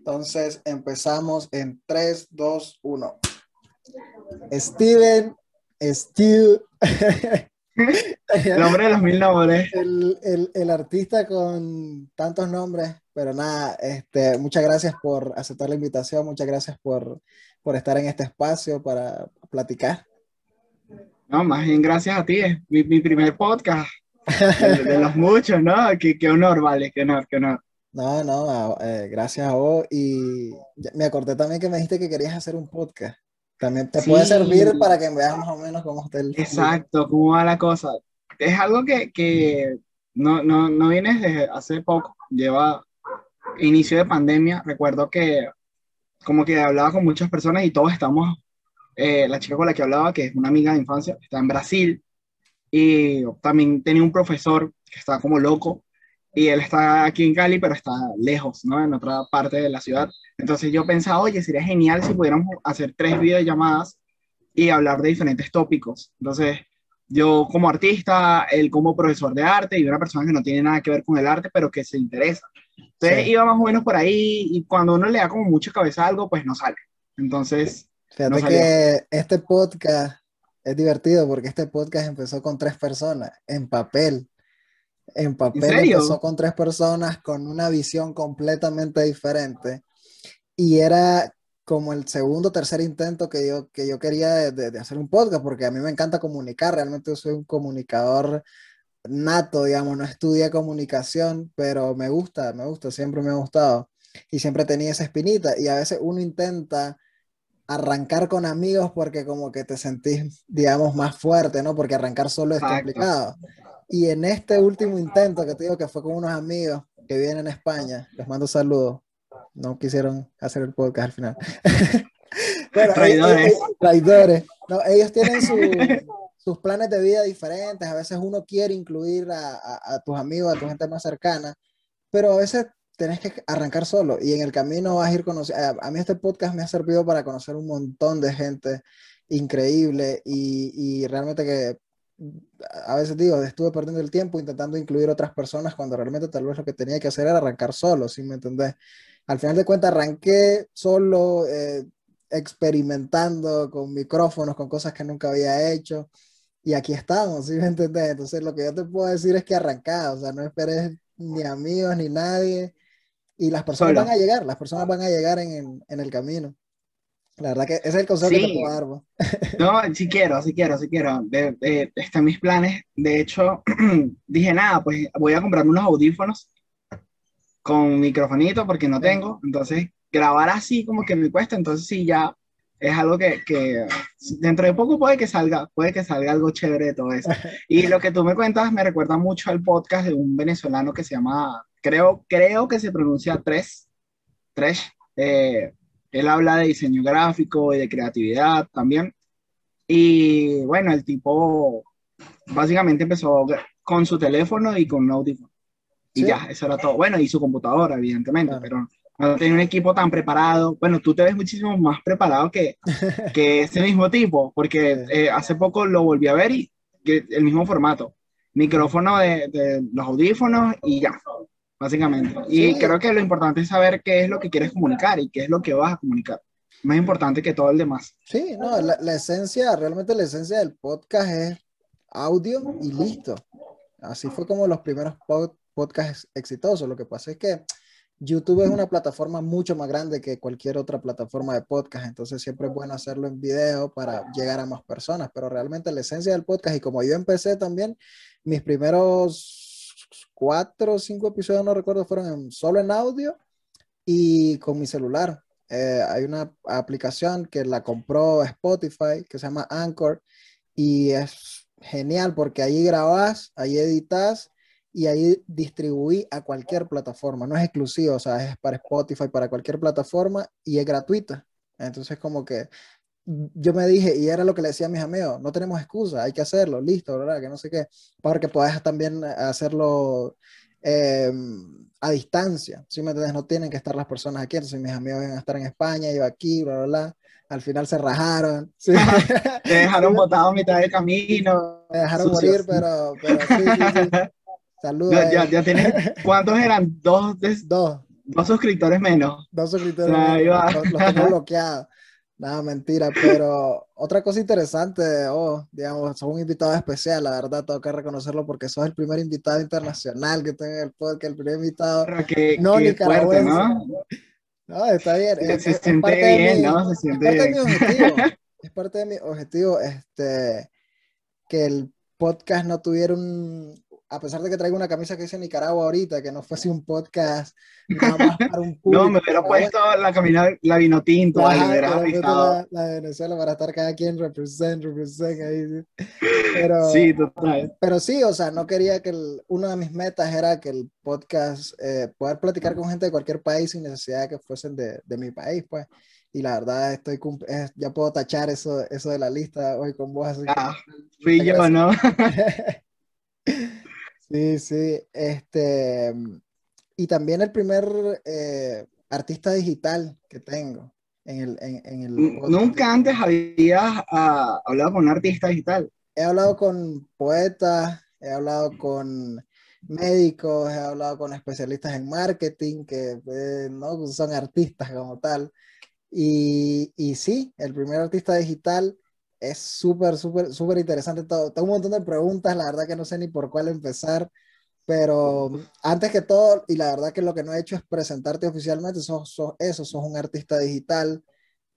Entonces empezamos en 3, 2, 1. Steven, Steve. el nombre de los mil nombres. El, el, el, artista con tantos nombres, pero nada, este, muchas gracias por aceptar la invitación, muchas gracias por, por estar en este espacio para platicar. No, más bien gracias a ti, es mi, mi primer podcast, de, los muchos, ¿no? Qué, qué honor, vale, qué honor, qué honor. No, no, eh, gracias a vos. Y me acordé también que me dijiste que querías hacer un podcast. También te puede servir para que veas más o menos cómo está el... Exacto, cómo va la cosa. Es algo que, que no, no, no viene desde hace poco, lleva inicio de pandemia. Recuerdo que como que hablaba con muchas personas y todos estamos, eh, la chica con la que hablaba, que es una amiga de infancia, está en Brasil, y también tenía un profesor que estaba como loco y él está aquí en Cali, pero está lejos, ¿no? En otra parte de la ciudad. Entonces yo pensaba, oye, sería genial si pudiéramos hacer tres videollamadas y hablar de diferentes tópicos. Entonces, yo como artista, él como profesor de arte y una persona que no tiene nada que ver con el arte, pero que se interesa. Entonces iba más o menos por ahí y cuando uno le da como mucha cabeza a algo, pues no sale. Entonces... Fíjate que este podcast es divertido porque este podcast empezó con tres personas en papel. En papel empezó con tres personas con una visión completamente diferente. Y era como el segundo tercer intento que yo, que yo quería de, hacer un podcast, porque a mí me encanta comunicar, realmente yo soy un comunicador nato, digamos, no estudié comunicación, pero me gusta, me gusta, siempre me ha gustado. Y siempre tenía esa espinita, y a veces uno intenta arrancar con amigos porque como que te sentís, digamos, más fuerte, ¿no? Porque arrancar solo es complicado. Y en este último intento que te digo que fue con unos amigos que vienen a España, les mando saludos, no quisieron hacer el podcast al final. traidores. traidores. No, ellos tienen sus planes de vida diferentes, a veces uno quiere incluir a, a tus amigos, a tu gente más cercana, pero a veces tenés que arrancar solo y en el camino vas a ir conociendo. A mí este podcast me ha servido para conocer un montón de gente increíble y, y realmente que a veces digo, estuve perdiendo el tiempo intentando incluir otras personas cuando realmente tal vez lo que tenía que hacer era arrancar solo, ¿sí me entendés? Al final de cuentas arranqué solo, eh, experimentando con micrófonos, con cosas que nunca había hecho y aquí estamos, ¿sí me entendés? Entonces lo que yo te puedo decir es que arrancá, o sea, no esperes ni amigos ni nadie, y las personas van a llegar, las personas van a llegar en, en, el camino. La verdad que ese es el consejo que te puedo dar. No, sí quiero, sí quiero, sí quiero. De, de, están mis planes. De hecho, dije nada, pues voy a comprarme unos audífonos con microfonito porque no tengo. Entonces, grabar así como que me cuesta. Entonces, sí, ya es algo que, que, dentro de poco puede que salga, puede que salga algo chévere de todo eso. Y lo que tú me cuentas me recuerda mucho al podcast de un venezolano que se llama creo, creo que se pronuncia Tres, Tres. Eh, él habla de diseño gráfico y de creatividad también. Y bueno, el tipo básicamente empezó con su teléfono y con un audífono. Y ya, eso era todo. Bueno, y su computadora, evidentemente, pero no tenía un equipo tan preparado. Bueno, tú te ves muchísimo más preparado que, que ese mismo tipo, porque eh, hace poco lo volví a ver y que el mismo formato. Micrófono de, de los audífonos y ya básicamente. Y creo que lo importante es saber qué es lo que quieres comunicar y qué es lo que vas a comunicar. Más importante que todo el demás. Sí, no, la, la esencia, realmente la esencia del podcast es audio y listo. Así fue como los primeros podcasts exitosos. Lo que pasa es que YouTube es una plataforma mucho más grande que cualquier otra plataforma de podcast, entonces siempre es bueno hacerlo en video para llegar a más personas, pero realmente la esencia del podcast y como yo empecé también, mis primeros cuatro o cinco episodios, no recuerdo, fueron solo en audio y con mi celular. Eh, hay una aplicación que la compró Spotify que se llama Anchor y es genial porque ahí grabas, ahí editas y ahí distribuí a cualquier plataforma. No es exclusivo, o sea, es para Spotify, para cualquier plataforma y es gratuita. Entonces, como que yo me dije, y era lo que le decía a mis amigos, no tenemos excusa, hay que hacerlo, listo, ¿verdad? Que no sé qué, para que puedas también hacerlo em, a distancia, ¿sí me entiendes? No tienen que estar las personas aquí, entonces mis amigos iban a estar en España, yo aquí, bla, bla, bla. Al final se rajaron. ¿sí? Te dejaron botado a mitad del camino. Me dejaron morir, pero, pero sí, sí, sí. Saludos. Ya, ya, ¿Cuántos eran? ¿Dos? Dos. dos suscriptores menos. Dos suscriptores menos. Los, los tengo bloqueados. Nada, mentira, pero otra cosa interesante, oh, digamos, sos un invitado especial, la verdad, tengo que reconocerlo porque sos el primer invitado internacional que tengo en el podcast, el primer invitado que, no qué fuerte, ¿no? No, está bien. Se, es, siente bien, ¿no? Se siente es parte de mi objetivo, es parte de mi objetivo, este, que el podcast no tuviera un, a pesar de que traigo una camisa que dice Nicaragua ahorita, que no fuese un podcast nada más para un público. no, me hubiera puesto la camisa, la vino tinto, la, la, de Venezuela para estar cada quien represent, represent ahí. Pero, sí, total. Pero sí, o sea, no quería que el, una de mis metas era que el podcast, eh, poder platicar con gente de cualquier país sin necesidad de que fuesen de, de mi país, pues. Y la verdad, estoy ya puedo tachar eso, eso de la lista hoy con vos. Así ah, fui yo, ¿no? Sí, sí. Este, y también el primer eh, artista digital que tengo en el, en, el Nunca antes había ah, hablado con un artista digital. He hablado con poetas, he hablado con médicos, he hablado con especialistas en marketing que eh, no son artistas como tal. Y, y sí, el primer artista digital es súper, súper, súper interesante todo. Tengo un montón de preguntas, la verdad que no sé ni por cuál empezar, pero antes que todo, y la verdad que lo que no he hecho es presentarte oficialmente, sos, eso, sos un artista digital.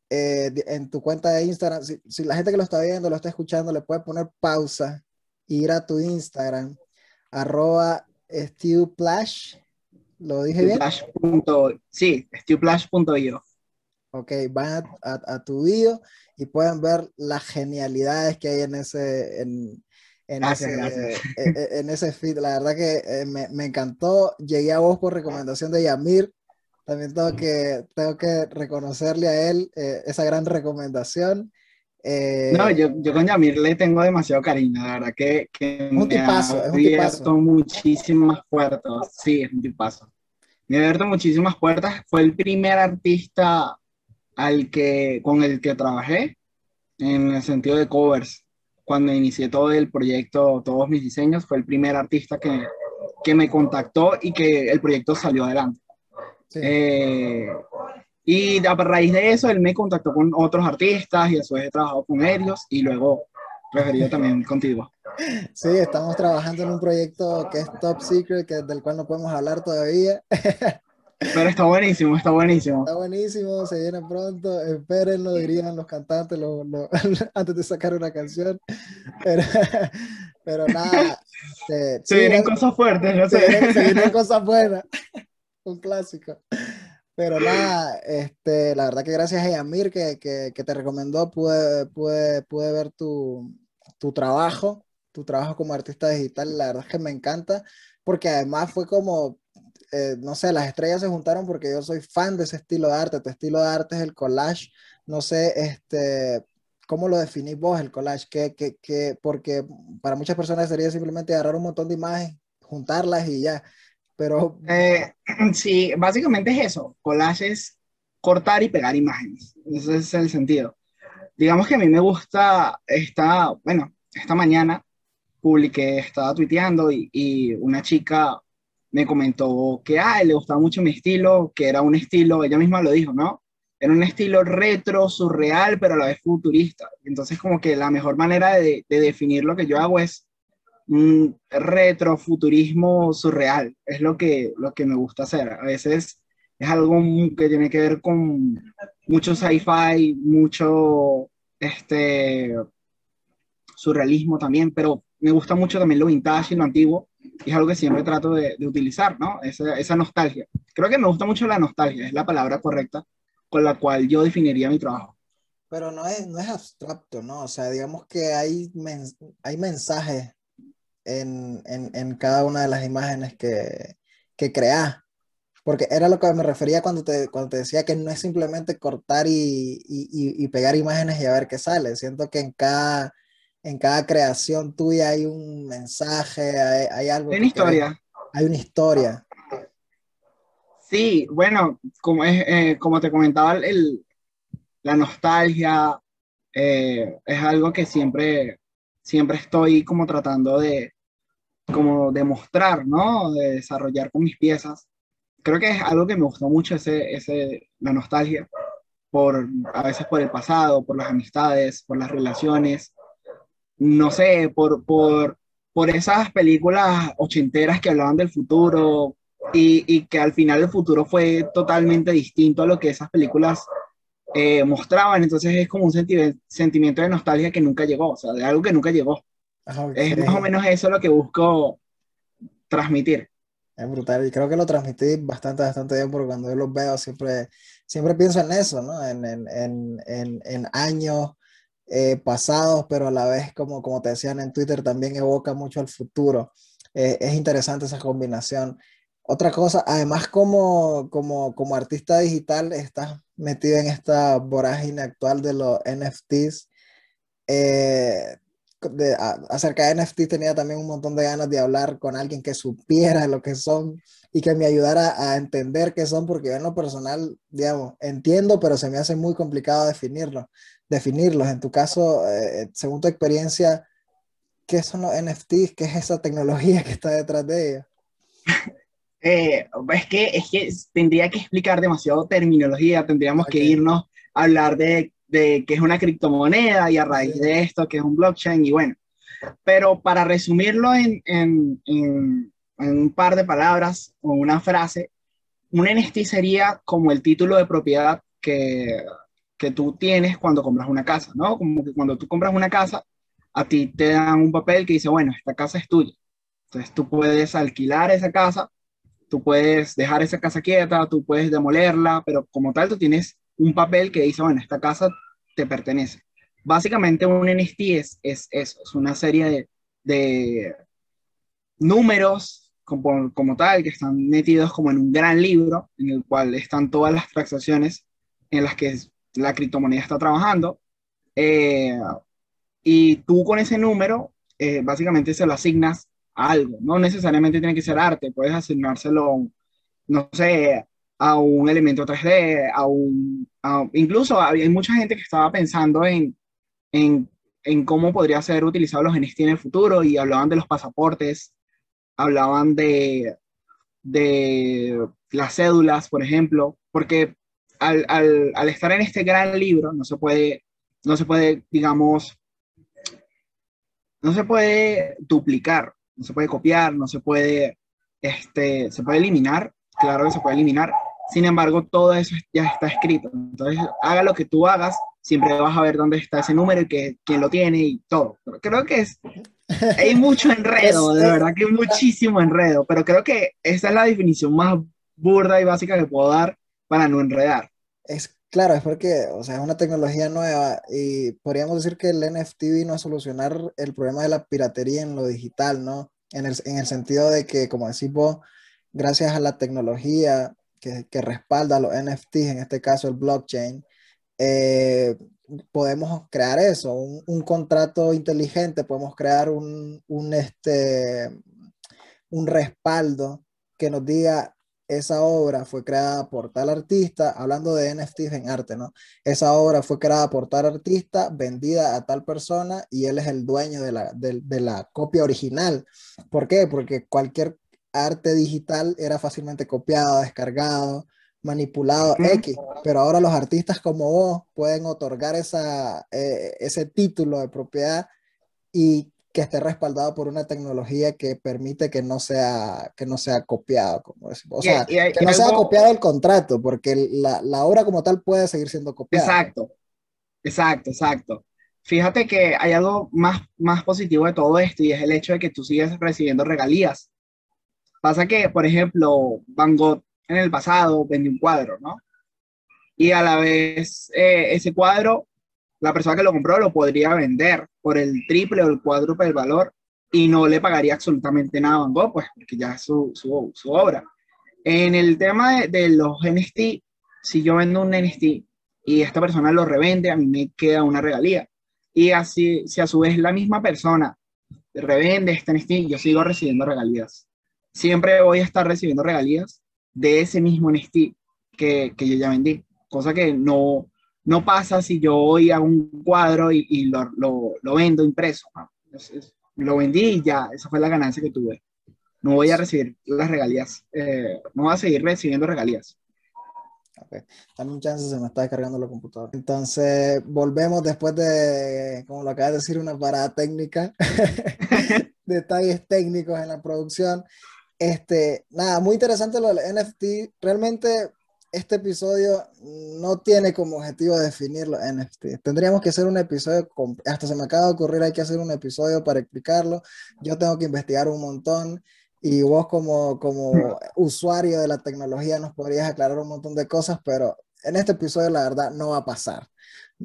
Eh, en tu cuenta de Instagram, si, la gente que lo está viendo, lo está escuchando, le puede poner pausa, ir a tu Instagram, arroba StewPlash, ¿lo dije bien? sí, StewPlash.io. Ok, van a, tu video y pueden ver las genialidades que hay en ese, en, en, ese, e, e, en ese feed. La verdad que eh, me, me, encantó. Llegué a vos por recomendación de Yamir. También tengo que, tengo que reconocerle a él eh, esa gran recomendación. Eh, no, yo, yo, con Yamir le tengo demasiado cariño, la verdad que, que un tipazo, me ha abierto muchísimas puertas. Sí, es un tipazo. Me ha abierto muchísimas puertas. Fue el primer artista al que, con el que trabajé en el sentido de covers. Cuando inicié todo el proyecto, todos mis diseños, fue el primer artista que, que me contactó y que el proyecto salió adelante. Eh, y a raíz de eso, él me contactó con otros artistas y después he trabajado con ellos y luego referido también contigo. Sí, estamos trabajando en un proyecto que es top secret, que, del cual no podemos hablar todavía. Pero está buenísimo, está buenísimo. Está buenísimo, se viene pronto. Espérenlo, dirían los cantantes lo, lo, antes de sacar una canción. Pero, pero nada. Este, se vienen cosas fuertes, no sé. Se, vienen, cosas buenas. Un clásico. Pero nada, este, la verdad que gracias a Yamir que, que, que te recomendó, pude, pude, pude ver tu, tu trabajo, tu trabajo como artista digital. La verdad es que me encanta, porque además fue como eh, no sé, las estrellas se juntaron porque yo soy fan de ese estilo de arte. Tu estilo de arte es el collage. No sé, este, ¿cómo lo definís vos el collage? ¿Qué, qué, qué? Porque para muchas personas sería simplemente agarrar un montón de imágenes, juntarlas y ya. Pero... Eh, sí, básicamente es eso. Collage es cortar y pegar imágenes. Ese es el sentido. Digamos que a mí me gusta, esta, bueno, esta mañana publiqué, estaba tuiteando y, y una chica me comentó que a le gustaba mucho mi estilo, que era un estilo, ella misma lo dijo, ¿no? Era un estilo retro, surreal, pero a la vez futurista. Entonces, como que la mejor manera de, definir lo que yo hago es un retro, futurismo surreal. Es lo que, lo que me gusta hacer. A veces es algo que tiene que ver con mucho sci-fi, mucho este, surrealismo también, pero me gusta mucho también lo vintage y lo antiguo y es algo que siempre trato de, de utilizar, ¿no? Esa, esa, nostalgia. Creo que me gusta mucho la nostalgia, es la palabra correcta con la cual yo definiría mi trabajo. Pero no es, no es abstracto, ¿no? O sea, digamos que hay, hay mensajes en, en, en, cada una de las imágenes que, que creas. Porque era lo que me refería cuando te, cuando te decía que no es simplemente cortar y, y, y pegar imágenes y a ver qué sale. Siento que en cada, en cada creación tuya hay un mensaje, hay, algo. Hay una historia. Hay una historia. Sí, bueno, como, es, eh, como te comentaba, el, la nostalgia eh, es algo que siempre, siempre estoy como tratando de, como demostrar, ¿no? De desarrollar con mis piezas. creo que es algo que me gustó mucho, ese, ese, la nostalgia, por, a veces por el pasado, por las amistades, por las relaciones, no sé, por, por, por esas películas ochenteras que hablaban del futuro y, y, que al final el futuro fue totalmente distinto a lo que esas películas eh, mostraban. Entonces es como un sentimiento de nostalgia que nunca llegó, o sea, de algo que nunca llegó. Es más o menos eso lo que busco transmitir. Es brutal y creo que lo transmití bastante, bastante bien porque cuando yo los veo siempre, siempre pienso en eso, ¿no? En, en, en, en años eh, pasados, pero a la vez, como, como te decían en Twitter, también evoca mucho al futuro. Eh, es interesante esa combinación. Otra cosa, además como, como, como artista digital, estás metido en esta vorágine actual de los NFTs. Eh, de, acerca de NFT tenía también un montón de ganas de hablar con alguien que supiera lo que son y que me ayudara a entender qué son, porque yo en lo personal, digamos, entiendo, pero se me hace muy complicado definirlo, definirlos. En tu caso, eh, según tu experiencia, ¿qué son los NFTs? ¿Qué es esa tecnología que está detrás de ellos? Eh, es, que, es que tendría que explicar demasiado terminología, tendríamos que irnos a hablar de de qué es una criptomoneda y a raíz de esto que es un blockchain y bueno. Pero para resumirlo en, en, en, un par de palabras o una frase, un NFT sería como el título de propiedad que, que tú tienes cuando compras una casa, ¿no? Como que cuando tú compras una casa, a ti te dan un papel que dice, bueno, esta casa es tuya. Entonces tú puedes alquilar esa casa, tú puedes dejar esa casa quieta, tú puedes demolerla, pero como tal tú tienes un papel que dice, bueno, esta casa te pertenece. Básicamente un NFT es, es eso, es una serie de, de números como, como, tal que están metidos como en un gran libro en el cual están todas las transacciones en las que la criptomoneda está trabajando. Eh, y tú con ese número eh, básicamente se lo asignas a algo, no necesariamente tiene que ser arte, puedes asignárselo, no sé, a un elemento 3D, a un, incluso hay mucha gente que estaba pensando en, en, en, cómo podría ser utilizado los NFT en el futuro y hablaban de los pasaportes, hablaban de, de las cédulas, por ejemplo, porque al, al, al, estar en este gran libro no se puede, no se puede, digamos, no se puede duplicar, no se puede copiar, no se puede, este, se puede eliminar, claro que se puede eliminar, sin embargo, todo eso ya está escrito. Entonces, haga lo que tú hagas, siempre vas a ver dónde está ese número y que, quién lo tiene y todo. creo que es, hay mucho enredo, de verdad que hay muchísimo enredo, pero creo que esa es la definición más burda y básica que puedo dar para no enredar. Es claro, es porque, o sea, es una tecnología nueva y podríamos decir que el NFT vino a solucionar el problema de la piratería en lo digital, ¿no? En el, en el sentido de que, como decís vos, gracias a la tecnología que, respalda los NFTs, en este caso el blockchain, eh, podemos crear eso, un, contrato inteligente, podemos crear un, un, este, un respaldo que nos diga esa obra fue creada por tal artista, hablando de NFTs en arte, ¿no? Esa obra fue creada por tal artista, vendida a tal persona y él es el dueño de la, de, de la copia original. ¿Por qué? Porque cualquier arte digital era fácilmente copiado, descargado, manipulado, X, pero ahora los artistas como vos pueden otorgar esa, eh, ese título de propiedad y que esté respaldado por una tecnología que permite que no sea, que no sea copiado, como decimos. O sea, que no sea copiado el contrato, porque la, la, obra como tal puede seguir siendo copiada. Exacto, exacto, exacto. Fíjate que hay algo más, más positivo de todo esto y es el hecho de que tú sigues recibiendo regalías. Pasa que, por ejemplo, Van Gogh en el pasado vendió un cuadro, ¿no? Y a la vez eh, ese cuadro, la persona que lo compró lo podría vender por el triple o el cuádruple del valor y no le pagaría absolutamente nada a Van Gogh, pues, porque ya es su, su, su obra. En el tema de, de, los NFT, si yo vendo un NFT y esta persona lo revende, a mí me queda una regalía. Y así, si a su vez la misma persona revende este NFT, yo sigo recibiendo regalías siempre voy a estar recibiendo regalías de ese mismo NFT que, que yo ya vendí, cosa que no, no pasa si yo voy a un cuadro y, y lo, lo, lo, vendo impreso. lo vendí y ya, esa fue la ganancia que tuve. no voy a recibir las regalías, eh, no voy a seguir recibiendo regalías. Ok, dame un chance, se me está descargando la computadora. Entonces, volvemos después de, como lo acabas de decir, una parada técnica, detalles técnicos en la producción. Este, nada, muy interesante lo del NFT. Realmente este episodio no tiene como objetivo definir los NFT. Tendríamos que hacer un episodio, hasta se me acaba de ocurrir, hay que hacer un episodio para explicarlo. Yo tengo que investigar un montón y vos como, como usuario de la tecnología nos podrías aclarar un montón de cosas, pero en este episodio la verdad no va a pasar,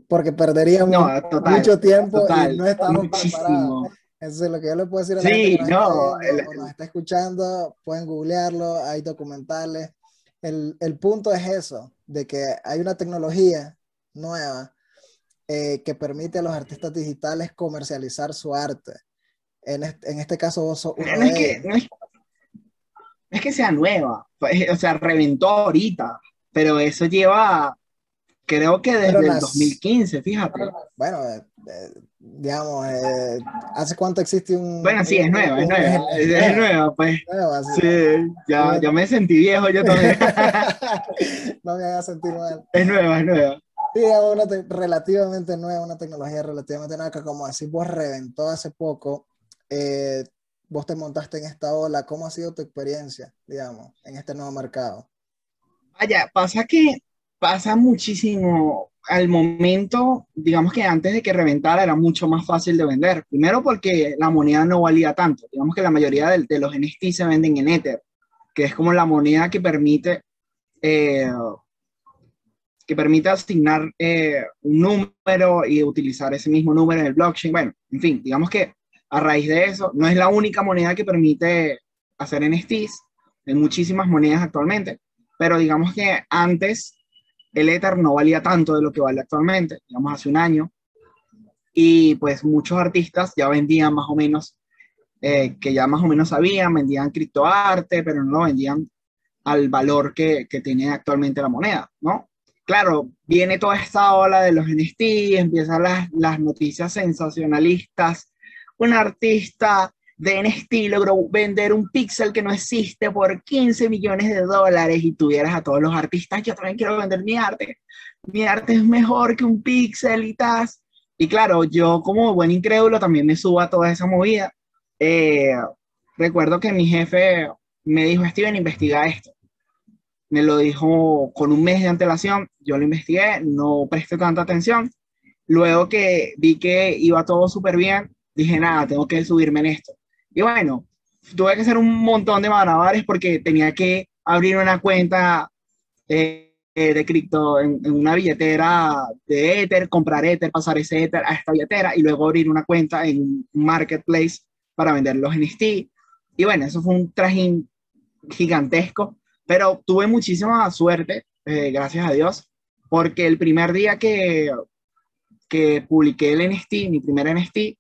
porque perderíamos mucho tiempo y no estamos preparados. Eso es lo que yo le puedo decir a la gente que nos, nos está escuchando, pueden googlearlo, hay documentales. El, el, punto es eso, de que hay una tecnología nueva eh, que permite a los artistas digitales comercializar su arte. En este, en este caso vos sos uno de que, no es, es que sea nueva, pues, o sea, reventó ahorita, pero eso lleva, creo que desde el 2015, fíjate. Bueno, eh, eh, digamos, eh, ¿hace cuánto existe un... Bueno, sí, es nueva, es nueva, es, nueva, pues. sí, ya, ya me sentí viejo yo también. no me hagas sentir mal. Es nueva, es nueva. Sí, una relativamente nueva, una tecnología relativamente nueva que como decís vos reventó hace poco. Eh, vos te montaste en esta ola, ¿cómo ha sido tu experiencia, digamos, en este nuevo mercado? Vaya, pasa que pasa muchísimo al momento, digamos que antes de que reventara era mucho más fácil de vender. Primero porque la moneda no valía tanto. Digamos que la mayoría de, los NFT se venden en Ether, que es como la moneda que permite, eh, que permite asignar eh, un número y utilizar ese mismo número en el blockchain. Bueno, en fin, digamos que a raíz de eso, no es la única moneda que permite hacer NFTs, hay muchísimas monedas actualmente, pero digamos que antes el Ether no valía tanto de lo que vale actualmente, digamos hace un año, y pues muchos artistas ya vendían más o menos, eh, que ya más o menos sabían, vendían criptoarte, pero no lo vendían al valor que, que tiene actualmente la moneda, ¿no? Claro, viene toda esta ola de los NFTs, empiezan las, las noticias sensacionalistas un artista de NFT logró vender un pixel que no existe por 15 millones de dólares y tuvieras a todos los artistas, yo también quiero vender mi arte. Mi arte es mejor que un pixel y tal. Y claro, yo como buen incrédulo también me subo a toda esa movida. Eh, recuerdo que mi jefe me dijo, Steven, investiga esto. Me lo dijo con un mes de antelación, yo lo investigué, no presté tanta atención. Luego que vi que iba todo súper bien, dije, nada, tengo que subirme en esto. Y bueno, tuve que hacer un montón de malabares porque tenía que abrir una cuenta eh, de cripto en, una billetera de Ether, comprar Ether, pasar ese Ether a esta billetera y luego abrir una cuenta en un marketplace para vender los NFT. Y bueno, eso fue un trajín gigantesco, pero tuve muchísima suerte, eh, gracias a Dios, porque el primer día que, que publiqué el NFT, mi primer NFT,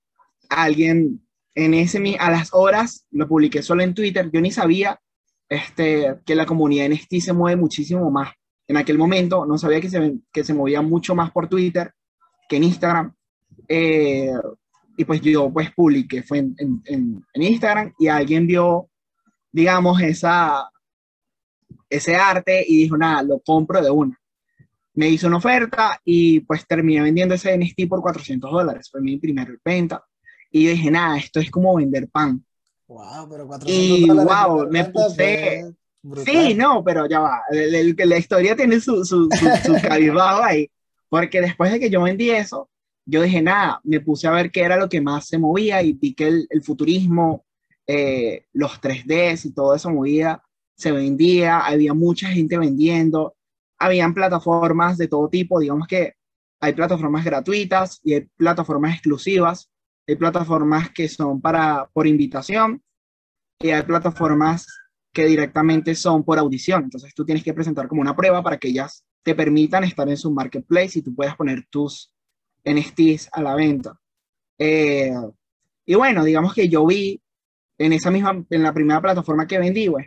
alguien en ese, a las horas, lo publiqué solo en Twitter, yo ni sabía este, que la comunidad NFT se mueve muchísimo más. En aquel momento no sabía que se, que se movía mucho más por Twitter que en Instagram. Eh, y pues yo pues publiqué, fue en, en, en, Instagram y alguien vio, digamos, esa, ese arte y dijo, nada, lo compro de una. Me hizo una oferta y pues terminé vendiendo ese NFT por 400 dólares. Fue mi primer venta. Y dije, nada, esto es como vender pan. Wow, pero 400 y wow, me puse... Sí, no, pero ya va. la historia tiene su, su, su, ahí. Porque después de que yo vendí eso, yo dije, nada, me puse a ver qué era lo que más se movía y vi que el, futurismo, eh, los 3Ds y todo eso movía, se vendía, había mucha gente vendiendo, habían plataformas de todo tipo, digamos que hay plataformas gratuitas y hay plataformas exclusivas hay plataformas que son para, por invitación y hay plataformas que directamente son por audición. Entonces tú tienes que presentar como una prueba para que ellas te permitan estar en su marketplace y tú puedas poner tus NFTs a la venta. Eh, y bueno, digamos que yo vi en esa misma, en la primera plataforma que vendí, pues,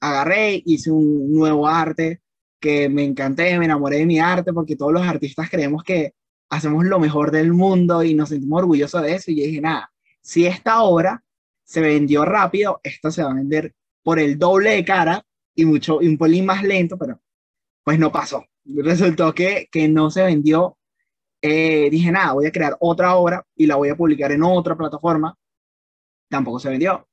agarré, hice un nuevo arte que me encanté, me enamoré de mi arte porque todos los artistas creemos que hacemos lo mejor del mundo y nos sentimos orgullosos de eso. Y dije, nada, si esta obra se vendió rápido, esta se va a vender por el doble de cara y mucho, y un pelín más lento, pero pues no pasó. Resultó que, que no se vendió. Eh, dije, nada, voy a crear otra obra y la voy a publicar en otra plataforma. Tampoco se vendió.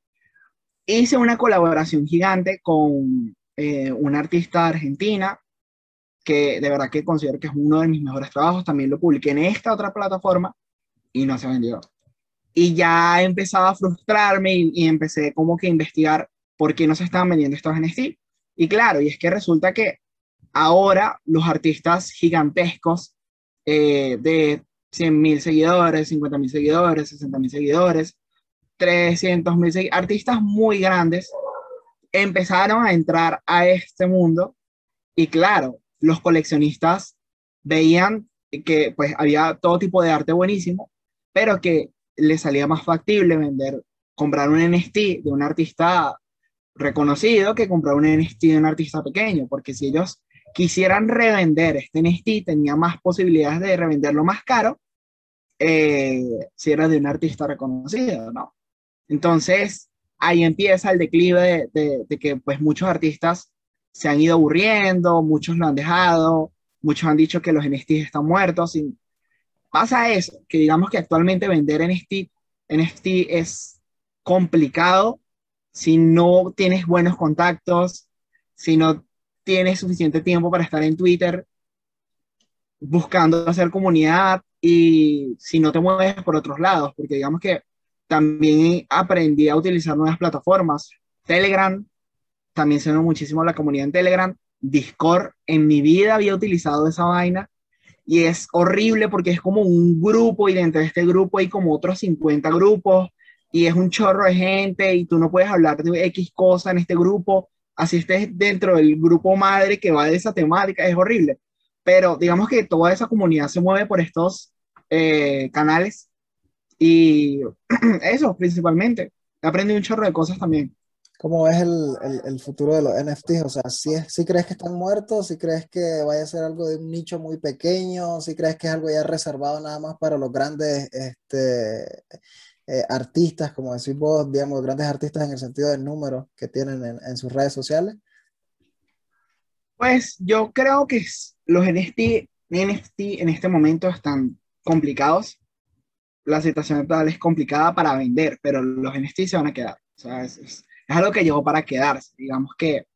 Hice una colaboración gigante con eh, una artista argentina que de verdad que considero que es uno de mis mejores trabajos. También lo publiqué en esta otra plataforma y no se vendió. Y ya empezaba a frustrarme y, y empecé como que a investigar por qué no se estaban vendiendo estos NFT. Y claro, y es que resulta que ahora los artistas gigantescos eh, de 100 mil seguidores, 50 mil seguidores, 60 mil seguidores, 300 mil seguidores, artistas muy grandes, empezaron a entrar a este mundo y claro, los coleccionistas veían que pues había todo tipo de arte buenísimo, pero que les salía más factible vender, comprar un NFT de un artista reconocido que comprar un NFT de un artista pequeño, porque si ellos quisieran revender este NFT, tenía más posibilidades de revenderlo más caro eh, si era de un artista reconocido, ¿no? Entonces, ahí empieza el declive de, de, que pues muchos artistas se han ido aburriendo, muchos lo han dejado, muchos han dicho que los NFT están muertos. Y pasa eso, que digamos que actualmente vender NFT, NFT es complicado si no tienes buenos contactos, si no tienes suficiente tiempo para estar en Twitter buscando hacer comunidad y si no te mueves por otros lados, porque digamos que también aprendí a utilizar nuevas plataformas. Telegram, también se muchísimo la comunidad en Telegram. Discord, en mi vida había utilizado esa vaina y es horrible porque es como un grupo y dentro de este grupo hay como otros 50 grupos y es un chorro de gente y tú no puedes hablar de X cosa en este grupo, así estés dentro del grupo madre que va de esa temática, es horrible. Pero digamos que toda esa comunidad se mueve por estos eh, canales y eso principalmente. Aprendí un chorro de cosas también. ¿Cómo ves el, el, el, futuro de los NFTs? O sea, si, si crees que están muertos? ¿Si crees que vaya a ser algo de un nicho muy pequeño? ¿Si crees que es algo ya reservado nada más para los grandes este, eh, artistas, como decís vos, digamos, grandes artistas en el sentido del número que tienen en, en sus redes sociales? Pues yo creo que los NFT, NFT en este momento están complicados. La situación actual es complicada para vender, pero los NFT se van a quedar. O sea, es, es, es algo que llegó para quedarse. Digamos que,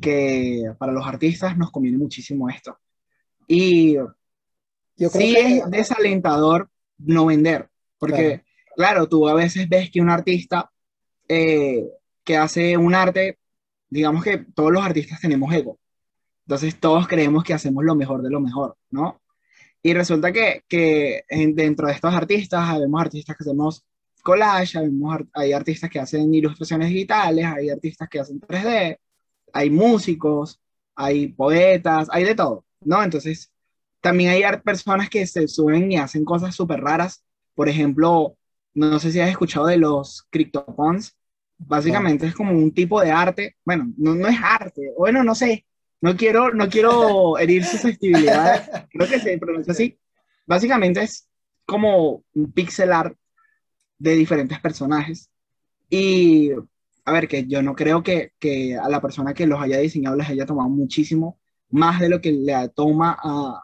que para los artistas nos conviene muchísimo esto. Y yo creo sí que... es desalentador no vender, porque claro, tú a veces ves que un artista eh, que hace un arte, digamos que todos los artistas tenemos ego. Entonces todos creemos que hacemos lo mejor de lo mejor, ¿no? Y resulta que, que dentro de estos artistas, vemos artistas que hacemos collage, vemos, hay artistas que hacen ilustraciones digitales, hay artistas que hacen 3D, hay músicos, hay poetas, hay de todo, ¿no? Entonces, también hay personas que se suben y hacen cosas súper raras. Por ejemplo, no sé si has escuchado de los CryptoPons. Básicamente es como un tipo de arte. Bueno, no, no es arte. Bueno, no sé. No quiero, no quiero herir susceptibilidad. Creo que se pronuncia así. Básicamente es como un pixel art de diferentes personajes. Y a ver, que yo no creo que, que, a la persona que los haya diseñado les haya tomado muchísimo más de lo que le toma a,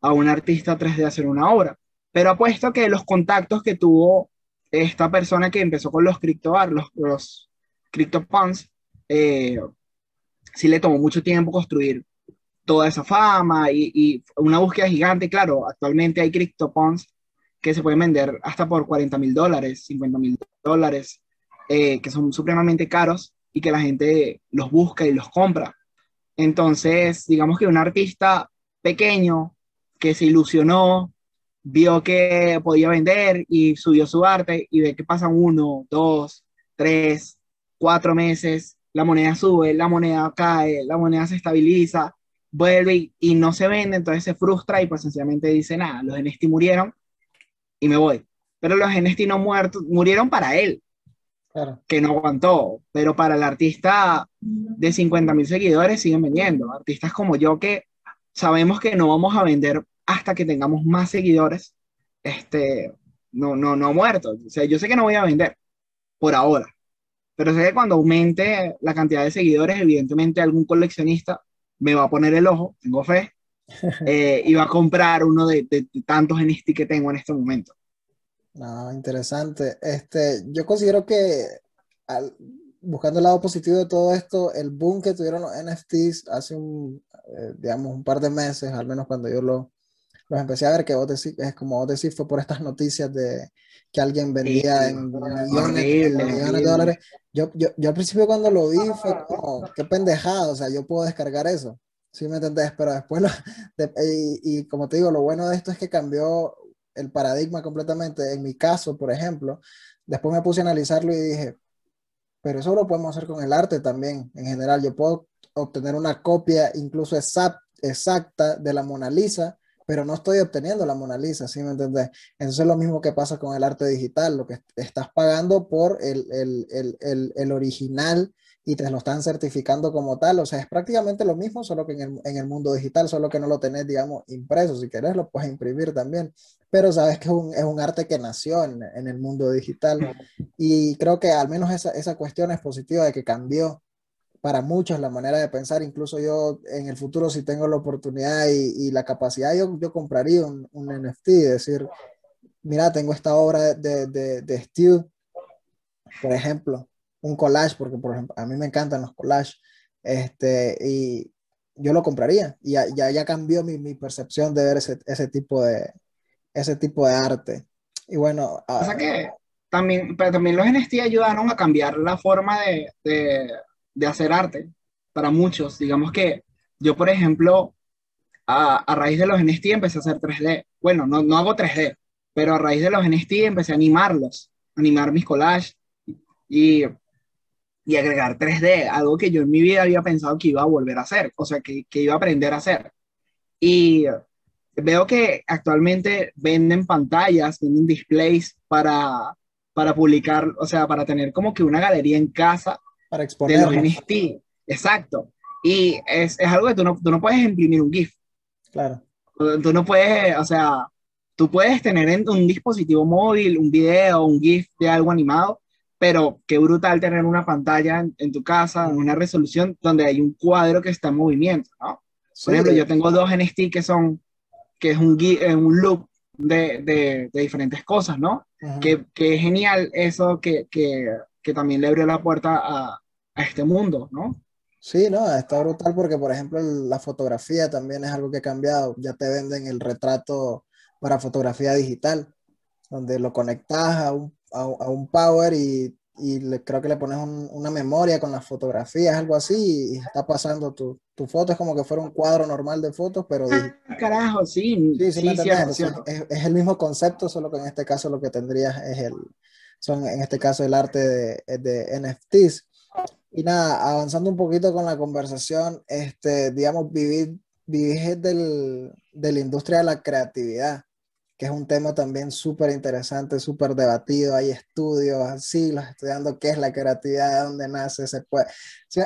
a un artista 3D hacer una obra. Pero apuesto que los contactos que tuvo esta persona que empezó con los CryptoArt, los, los CryptoPunks, eh, sí le tomó mucho tiempo construir toda esa fama y, y una búsqueda gigante. Claro, actualmente hay CryptoPunks que se pueden vender hasta por 40 mil dólares, 50 mil dólares, eh, que son supremamente caros y que la gente los busca y los compra. Entonces, digamos que un artista pequeño que se ilusionó, vio que podía vender y subió su arte y ve que pasan uno, dos, tres, cuatro meses, la moneda sube, la moneda cae, la moneda se estabiliza, vuelve y, no se vende, entonces se frustra y pues sencillamente dice, nada, los NFT murieron y me voy. Pero los NFT no muertos, murieron para él, claro. que no aguantó, pero para el artista de 50 mil seguidores siguen vendiendo. Artistas como yo que sabemos que no vamos a vender hasta que tengamos más seguidores, este, no, no, no muerto. O sea, yo sé que no voy a vender, por ahora. Pero sé que cuando aumente la cantidad de seguidores, evidentemente algún coleccionista me va a poner el ojo, tengo fe, eh, va a comprar uno de, de, tantos NFT que tengo en este momento. No, interesante. Este, yo considero que buscando el lado positivo de todo esto, el boom que tuvieron los NFTs hace un, eh, digamos, un par de meses, al menos cuando yo lo, los empecé a ver, que vos decís, es como vos decís, fue por estas noticias de que alguien vendía en millones, millones, de dólares. Yo, yo, yo, al principio cuando lo vi fue como, qué pendejado, o sea, yo puedo descargar eso, ¿sí me entendés? Pero después, y, y, como te digo, lo bueno de esto es que cambió el paradigma completamente. En mi caso, por ejemplo, después me puse a analizarlo y dije, pero eso lo podemos hacer con el arte también, en general. Yo puedo obtener una copia incluso exacta de la Mona Lisa, pero no estoy obteniendo la Mona Lisa, ¿sí me entendés? Entonces es lo mismo que pasa con el arte digital, lo que estás pagando por el, el, el, el original y te lo están certificando como tal. O sea, es prácticamente lo mismo, solo que en el, en el mundo digital, solo que no lo tenés, digamos, impreso. Si querés, lo puedes imprimir también. Pero sabes que es un, es un arte que nació en, en, el mundo digital. Y creo que al menos esa, esa cuestión es positiva de que cambió para muchos la manera de pensar. Incluso yo en el futuro, si tengo la oportunidad y, y la capacidad, yo, yo compraría un, un NFT y decir, mira, tengo esta obra de, de, de Stu, por ejemplo un collage, porque por ejemplo, a mí me encantan los collages, este, y yo lo compraría, y ya, ya, ya cambió mi, mi, percepción de ver ese, ese, tipo de, ese tipo de arte. Y bueno... O sea que también, pero también los NFT ayudaron a cambiar la forma de, de, de hacer arte para muchos. Digamos que yo, por ejemplo, a, a, raíz de los NFT empecé a hacer 3D. Bueno, no, no hago 3D, pero a raíz de los NFT empecé a animarlos, animar mis collages. Y agregar 3D, algo que yo en mi vida había pensado que iba a volver a hacer, o sea, que, que iba a aprender a hacer. Y veo que actualmente venden pantallas, venden displays para, para publicar, o sea, para tener como que una galería en casa para exponer de los NFT. Exacto. Y es, es algo que tú no, tú no puedes imprimir un GIF. Claro. Tú no puedes, o sea, tú puedes tener en un dispositivo móvil un video, un GIF de algo animado, pero qué brutal tener una pantalla en, tu casa, en una resolución donde hay un cuadro que está en movimiento, ¿no? Por ejemplo, yo tengo dos NFT que son, que es un, eh, un loop de, de, de, diferentes cosas, ¿no? que, que, es genial eso que, que, que, también le abrió la puerta a, a este mundo, ¿no? Sí, no, está brutal porque, por ejemplo, la fotografía también es algo que ha cambiado. Ya te venden el retrato para fotografía digital, donde lo conectas a un a, un power y, y le, creo que le pones una memoria con las fotografías, algo así, y está pasando tu, tu, foto, es como que fuera un cuadro normal de fotos, pero... Ah, carajo, sí. Sí, sí, sí es, es, el mismo concepto, solo que en este caso lo que tendrías es el, son en este caso el arte de, de NFTs. Y nada, avanzando un poquito con la conversación, este, digamos, vivir, vivir del, de la industria de la creatividad que es un tema también súper interesante, súper debatido. Hay estudios, siglos estudiando qué es la creatividad, de dónde nace, se puede.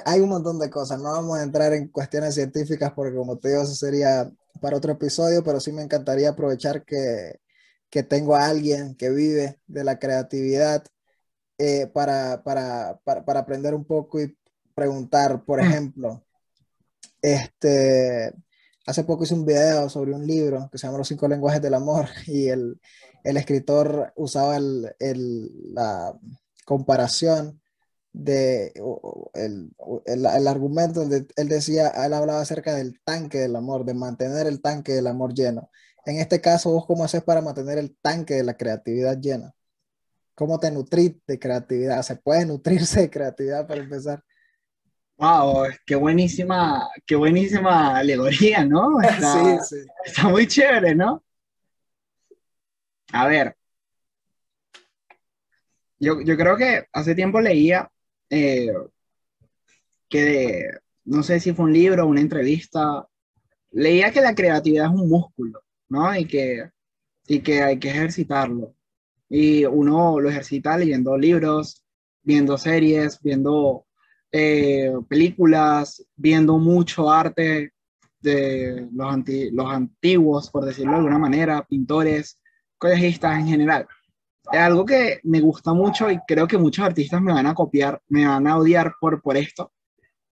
hay un montón de cosas. No vamos a entrar en cuestiones científicas porque, como te digo, eso sería para otro episodio, pero sí me encantaría aprovechar que, que tengo a alguien que vive de la creatividad eh, para, para, para, para aprender un poco y preguntar, por mm. ejemplo, este hace poco hice un video sobre un libro que se llama Los cinco lenguajes del amor y el, el escritor usaba el, el, la comparación de el, el, argumento donde él decía, él hablaba acerca del tanque del amor, de mantener el tanque del amor lleno. En este caso, vos cómo haces para mantener el tanque de la creatividad lleno? ¿Cómo te nutrís de creatividad? ¿Se puede nutrirse de creatividad para empezar? Wow, qué buenísima, qué buenísima alegoría, ¿no? Está, sí, sí. está muy chévere, ¿no? A ver, yo, yo creo que hace tiempo leía eh, que, no sé si fue un libro o una entrevista, leía que la creatividad es un músculo, ¿no? Y que, y que hay que ejercitarlo. Y uno lo ejercita leyendo libros, viendo series, viendo eh, películas, viendo mucho arte de los, antiguos, por decirlo de alguna manera, pintores, colegistas en general. algo que me gusta mucho y creo que muchos artistas me van a copiar, me van a odiar por, por esto.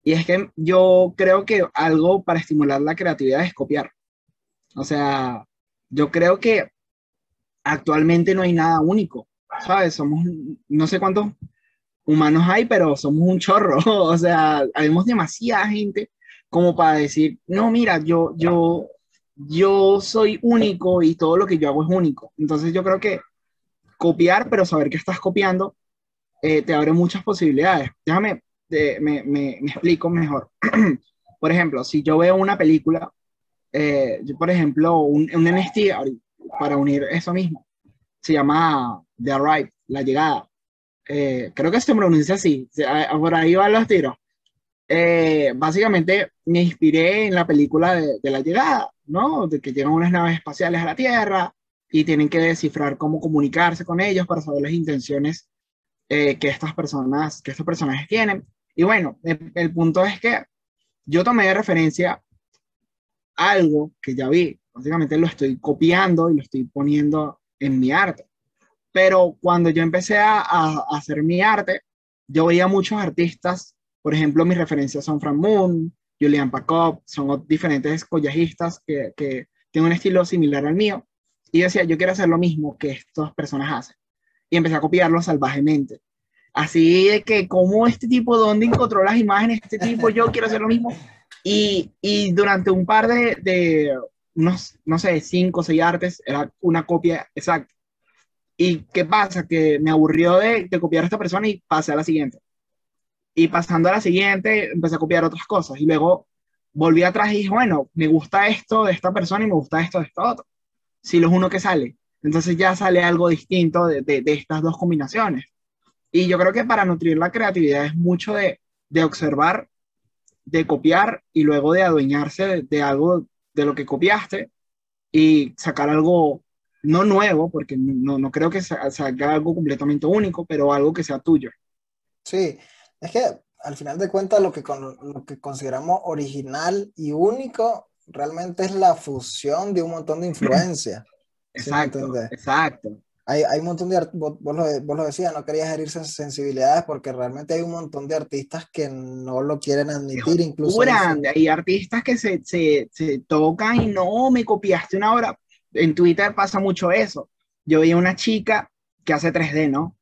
Y es que yo creo que algo para estimular la creatividad es copiar. O sea, yo creo que actualmente no hay nada único, ¿sabes? Somos, no sé cuántos humanos hay, pero somos un chorro. O sea, habemos demasiada gente como para decir, no, mira, yo, yo, yo soy único y todo lo que yo hago es único. Entonces yo creo que copiar, pero saber que estás copiando, eh, te abre muchas posibilidades. Déjame, me, me, explico mejor. por ejemplo, si yo veo una película, eh, yo por ejemplo, un, un NST, para unir eso mismo, se llama The Arrive, La Llegada. Eh, creo que se pronuncia así, por ahí van los tiros. básicamente me inspiré en la película de, de, La Llegada, ¿no? De que llegan unas naves espaciales a la Tierra, y tienen que descifrar cómo comunicarse con ellos para saber las intenciones eh, que estas personas, que estos personajes tienen. Y bueno, el, punto es que yo tomé de referencia algo que ya vi, básicamente lo estoy copiando y lo estoy poniendo en mi arte. Pero cuando yo empecé a, a, hacer mi arte, yo veía muchos artistas, por ejemplo, mis referencias son Frank Moon, Julian Pacop, son diferentes collajistas que, que tienen un estilo similar al mío. Y decía, yo quiero hacer lo mismo que estas personas hacen. Y empecé a copiarlo salvajemente. Así de que, como este tipo, ¿dónde encontró las imágenes? Este tipo, yo quiero hacer lo mismo. Y, y durante un par de, de, unos, no sé, cinco o seis artes, era una copia exacta. ¿Y qué pasa? Que me aburrió de, copiar a esta persona y pasé a la siguiente. Y pasando a la siguiente, empecé a copiar otras cosas. Y luego volví atrás y dije, bueno, me gusta esto de esta persona y me gusta esto de esta otra si lo es uno que sale. Entonces ya sale algo distinto de, de, estas dos combinaciones. Y yo creo que para nutrir la creatividad es mucho de, de observar, de copiar y luego de adueñarse de, algo de lo que copiaste y sacar algo no nuevo, porque no, no creo que salga algo completamente único, pero algo que sea tuyo. Sí, es que al final de cuentas lo que, con, lo que consideramos original y único realmente es la fusión de un montón de influencias. Exacto, exacto. Hay, hay, un montón de, vos, vos, lo, vos, lo, decías, no querías herirse sensibilidades porque realmente hay un montón de artistas que no lo quieren admitir, incluso. Hay artistas que se, se, se, tocan y no, me copiaste una obra. En Twitter pasa mucho eso. Yo vi una chica que hace 3D, ¿no?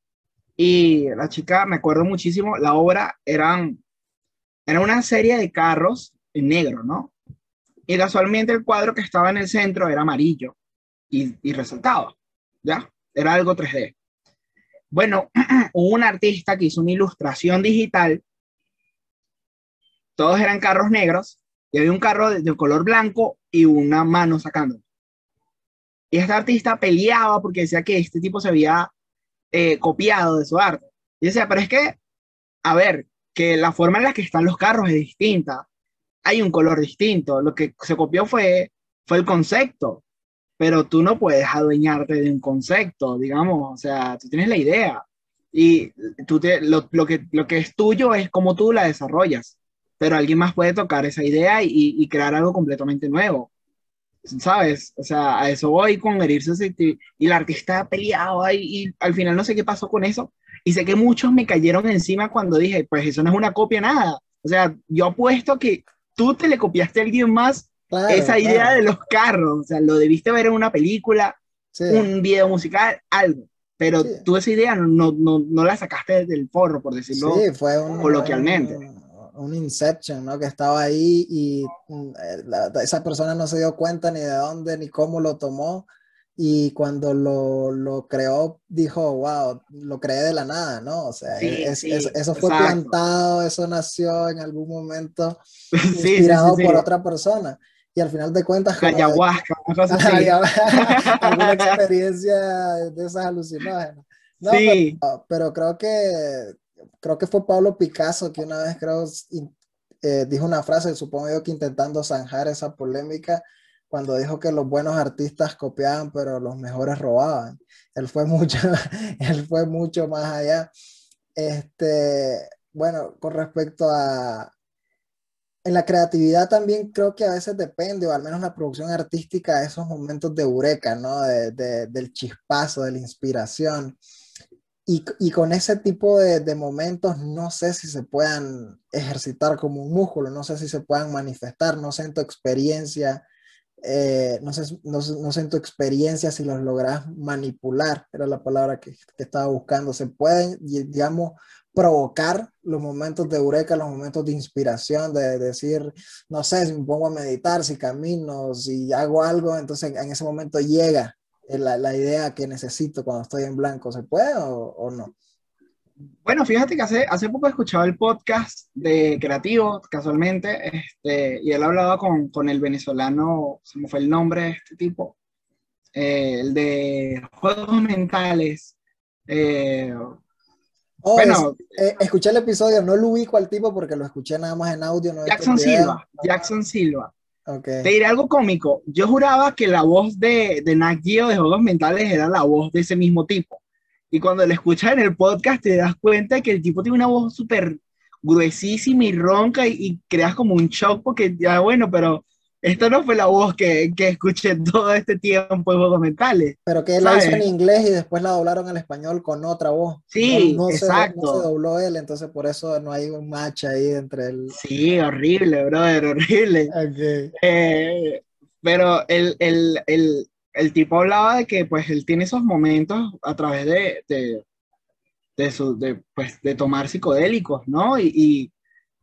Y la chica, me acuerdo muchísimo, la obra eran, era una serie de carros en negro, ¿no? Y casualmente el cuadro que estaba en el centro era amarillo y, y resaltaba, ¿ya? Era algo 3D. Bueno, hubo un artista que hizo una ilustración digital. Todos eran carros negros y había un carro de, color blanco y una mano sacando. Y este artista peleaba porque decía que este tipo se había eh, copiado de su arte. Y decía, pero es que, a ver, que la forma en la que están los carros es distinta hay un color distinto. Lo que se copió fue, fue el concepto, pero tú no puedes adueñarte de un concepto, digamos, o sea, tú tienes la idea y tú lo, lo, que, lo que es tuyo es como tú la desarrollas, pero alguien más puede tocar esa idea y crear algo completamente nuevo. ¿Sabes? O sea, a eso voy con herirse y el artista peleado ahí y al final no sé qué pasó con eso. Y sé que muchos me cayeron encima cuando dije, pues eso no es una copia nada. O sea, yo apuesto que tú te le copiaste a alguien más esa idea de los carros, o sea, lo debiste ver en una película, un video musical, algo, pero tú esa idea no, no, no, la sacaste del forro, por decirlo sí, fue un, coloquialmente. Un, Inception, ¿no? Que estaba ahí y mm, eh, esa persona no se dio cuenta ni de dónde ni cómo lo tomó y cuando lo, lo, creó dijo, wow, lo creé de la nada, ¿no? O sea, eso fue plantado, eso nació en algún momento inspirado por otra persona. Y al final de cuentas... Ayahuasca, alguna experiencia de esas alucinógenas. No, pero, pero, creo que creo que fue Pablo Picasso que una vez creo eh, dijo una frase, supongo yo que intentando zanjar esa polémica, cuando dijo que los buenos artistas copiaban, pero los mejores robaban. Él fue mucho, él fue mucho más allá. Este, bueno, con respecto a en la creatividad también creo que a veces depende, o al menos la producción artística, de esos momentos de eureka, ¿no? De, de, del chispazo, de la inspiración. Y, y con ese tipo de, de, momentos no sé si se puedan ejercitar como un músculo, no sé si se puedan manifestar, no sé en tu experiencia, eh, no, sé, no, no, sé en tu experiencia si los logras manipular, era la palabra que, que estaba buscando, se pueden, digamos, provocar los momentos de eureka, los momentos de inspiración, de decir, no sé, si me pongo a meditar, si camino, si hago algo, entonces en ese momento llega la, la idea que necesito cuando estoy en blanco. ¿Se puede o, o, no? Bueno, fíjate que hace, hace poco escuchaba el podcast de Creativo, casualmente, este, y él hablaba con, con el venezolano, se me fue el nombre de este tipo, eh, el de juegos mentales. Eh, Oh, bueno, es, eh, escuché el episodio, no lo ubico al tipo porque lo escuché nada más en audio. No Jackson Silva, Jackson Silva. Okay. Te diré algo cómico. Yo juraba que la voz de, de Nat Geo de Juegos Mentales era la voz de ese mismo tipo. Y cuando lo escuchas en el podcast te das cuenta que el tipo tiene una voz súper gruesísima y ronca y, y, creas como un shock porque ya bueno, pero esta no fue la voz que, que escuché todo este tiempo en Juegos Mentales. Pero que él la hizo en inglés y después la doblaron al español con otra voz. Sí, no, no exacto. Se, no se dobló él, entonces por eso no hay un match ahí entre él. Sí, horrible, brother, horrible. Okay. Eh, pero el, el, el, el, tipo hablaba de que pues él tiene esos momentos a través de, de, de, su, de, pues, de tomar psicodélicos, ¿no? Y, y,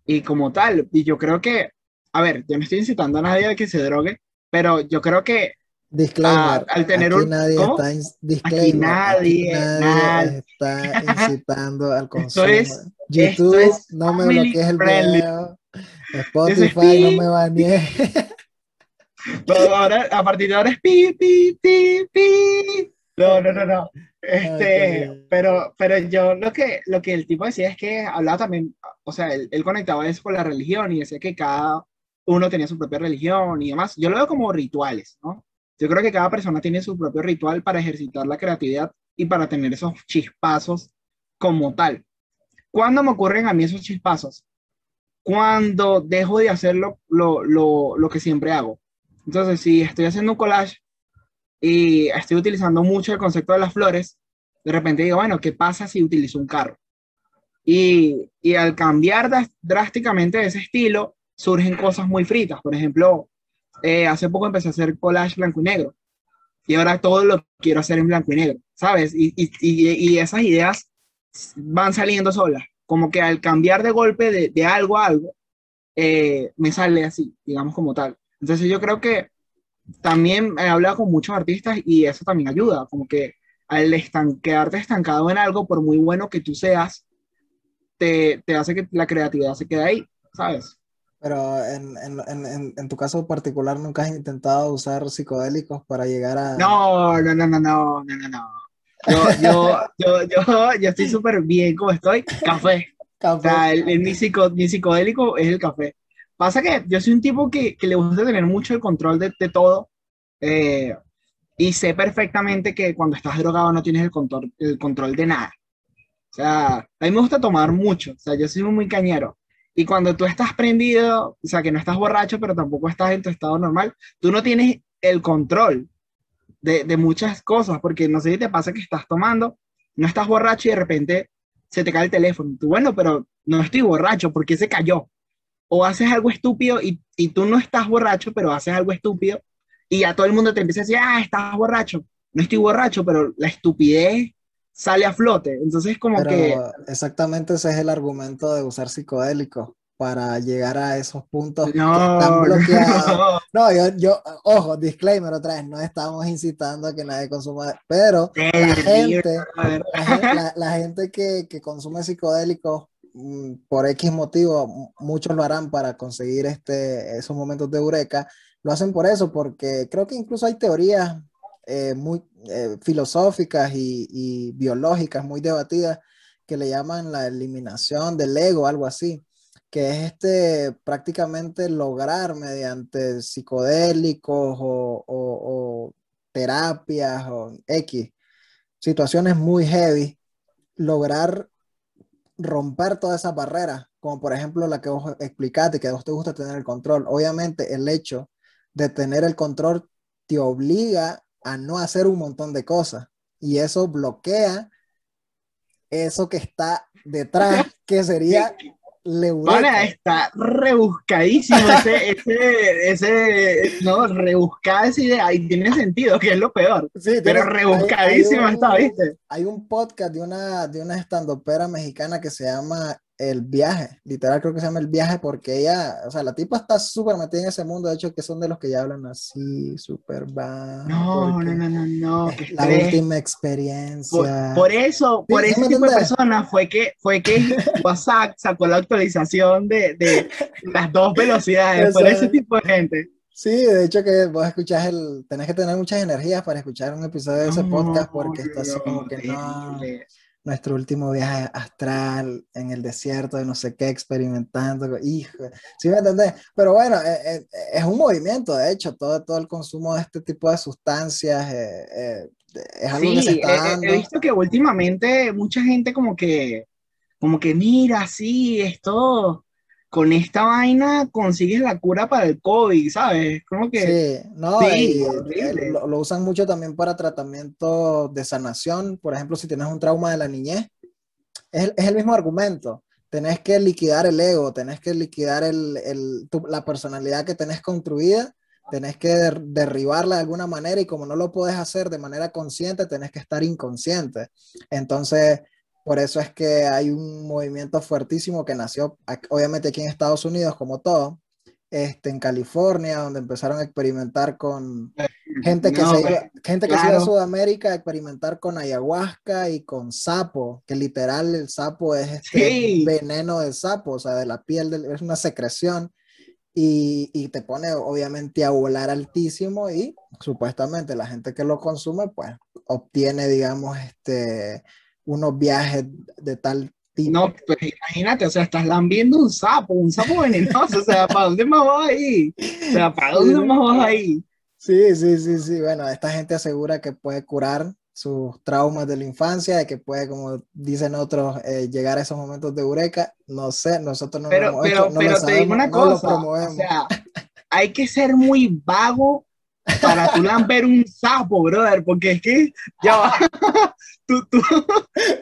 y como tal, y yo creo que a ver, yo no estoy incitando a nadie a que se drogue, pero yo creo que Disclaimer. Ah, al tener aquí un. nadie ¿cómo? está disclaimer, Aquí nadie, aquí nadie. está incitando al consumo. es- YouTube, es no me bloquees el video. Spotify, es no me banees. Todo ahora, a partir de ahora es pi, pi, pi, pi. No, no, no, no. Este, Ok. pero, pero yo lo que, lo que el tipo decía es que hablaba también, o sea, él, él conectaba eso con la religión y decía que cada uno tenía su propia religión y demás. Yo lo veo como rituales, ¿no? Yo creo que cada persona tiene su propio ritual para ejercitar la creatividad y para tener esos chispazos como tal. ¿Cuándo me ocurren a mí esos chispazos? Cuando dejo de hacer lo, lo, lo, lo que siempre hago. Entonces, si estoy haciendo un collage y estoy utilizando mucho el concepto de las flores, de repente digo, bueno, ¿qué pasa si utilizo un carro? Y, y al cambiar drásticamente ese estilo, surgen cosas muy fritas. Por ejemplo, eh, hace poco empecé a hacer collage blanco y negro. Y ahora todo lo quiero hacer en blanco y negro, ¿sabes? Y, y, y, esas ideas van saliendo solas. Como que al cambiar de golpe de, de algo a algo, eh, me sale así, digamos como tal. Entonces yo creo que también he hablado con muchos artistas y eso también ayuda, como que al estan quedarte estancado en algo, por muy bueno que tú seas, te, te hace que la creatividad se quede ahí, ¿sabes? Pero en, en, en, en tu caso particular, ¿nunca has intentado usar psicodélicos para llegar a... No, no, no, no, no, no, no, no. Yo, yo, yo, yo, yo estoy súper bien como estoy. Café. O sea, el, el, mi, psico, mi psicodélico es el café. Pasa que yo soy un tipo que, que le gusta tener mucho el control de, de todo. Eh, y sé perfectamente que cuando estás drogado no tienes el control, el control de nada. O sea, a mí me gusta tomar mucho. O sea, yo soy muy cañero. Y cuando tú estás prendido, o sea, que no estás borracho, pero tampoco estás en tu estado normal, tú no tienes el control de, de, muchas cosas, porque no sé si te pasa que estás tomando, no estás borracho y de repente se te cae el teléfono. Tú, bueno, pero no estoy borracho, ¿por qué se cayó? O haces algo estúpido y, y tú no estás borracho, pero haces algo estúpido y ya todo el mundo te empieza a decir, ah, estás borracho. No estoy borracho, pero la estupidez sale a flote. Entonces, como pero que. Exactamente ese es el argumento de usar psicodélicos para llegar a esos puntos no, que están bloqueados. No, no yo, yo, ojo, disclaimer otra vez, no estamos incitando a que nadie consuma, pero sí, la gente, la, gente, la, la gente que, que, consume psicodélicos mm, por X motivo, muchos lo harán para conseguir este, esos momentos de eureka, lo hacen por eso, porque creo que incluso hay teorías eh, muy eh, filosóficas y, biológicas muy debatidas que le llaman la eliminación del ego, algo así, que es este prácticamente lograr mediante psicodélicos o, o, o terapias o X, situaciones muy heavy, lograr romper todas esas barreras como por ejemplo la que vos explicaste, que a vos te gusta tener el control. Obviamente el hecho de tener el control te obliga a no hacer un montón de cosas. Y eso bloquea eso que está detrás, que sería Para, está rebuscadísimo ese, ese, ese, no, rebuscada esa idea, y tiene sentido, que es lo peor, sí, pero rebuscadísimo está, ¿viste? Hay un podcast de una, de una estandopera mexicana que se llama el viaje, literal creo que se llama el viaje porque ella, o sea, la tipa está súper metida en ese mundo, de hecho que son de los que ya hablan así, súper bajo. No, no, no, no, no. la última experiencia. Por, eso, por ese tipo de personas fue que, fue que WhatsApp sacó la actualización de, de las dos velocidades, por ese tipo de gente. Sí, de hecho que vos escuchás el, tenés que tener muchas energías para escuchar un episodio de ese podcast porque está así como que no nuestro último viaje astral en el desierto de no sé qué, experimentando, hijo, ¿sí me entendés? Pero bueno, eh, eh, es un movimiento, de hecho, todo, todo el consumo de este tipo de sustancias eh, es algo que se está dando. He, visto que últimamente mucha gente como que, como que mira, sí, esto con esta vaina consigues la cura para el COVID, ¿sabes? Como que... Sí, no, y, eh, lo, usan mucho también para tratamiento de sanación. Por ejemplo, si tienes un trauma de la niñez, es, es el mismo argumento. Tenés que liquidar el ego, tenés que liquidar el, el, la personalidad que tenés construida, tenés que derribarla de alguna manera y como no lo puedes hacer de manera consciente, tenés que estar inconsciente. Entonces, por eso es que hay un movimiento fuertísimo que nació, obviamente aquí en Estados Unidos, como todo, este, en California, donde empezaron a experimentar con gente que, se, gente que se iba a Sudamérica a experimentar con ayahuasca y con sapo, que literal el sapo es este veneno del sapo, o sea, de la piel, es una secreción. Y, y, te pone obviamente a volar altísimo y supuestamente la gente que lo consume pues obtiene digamos este unos viajes de tal tipo. No, pues imagínate, o sea, estás lambiendo un sapo, un sapo venenoso, o sea, ¿para dónde más vas ahí? O sea, ¿para dónde más vas ahí? Sí, sí, sí, sí. Bueno, esta gente asegura que puede curar sus traumas de la infancia, de que puede, como dicen otros, eh, llegar a esos momentos de eureka. No sé, nosotros no pero, lo hemos pero, hecho, no pero te digo una cosa, o sea, hay que ser muy vago para tú lamber un sapo, brother, porque es que ya va, tú, tú,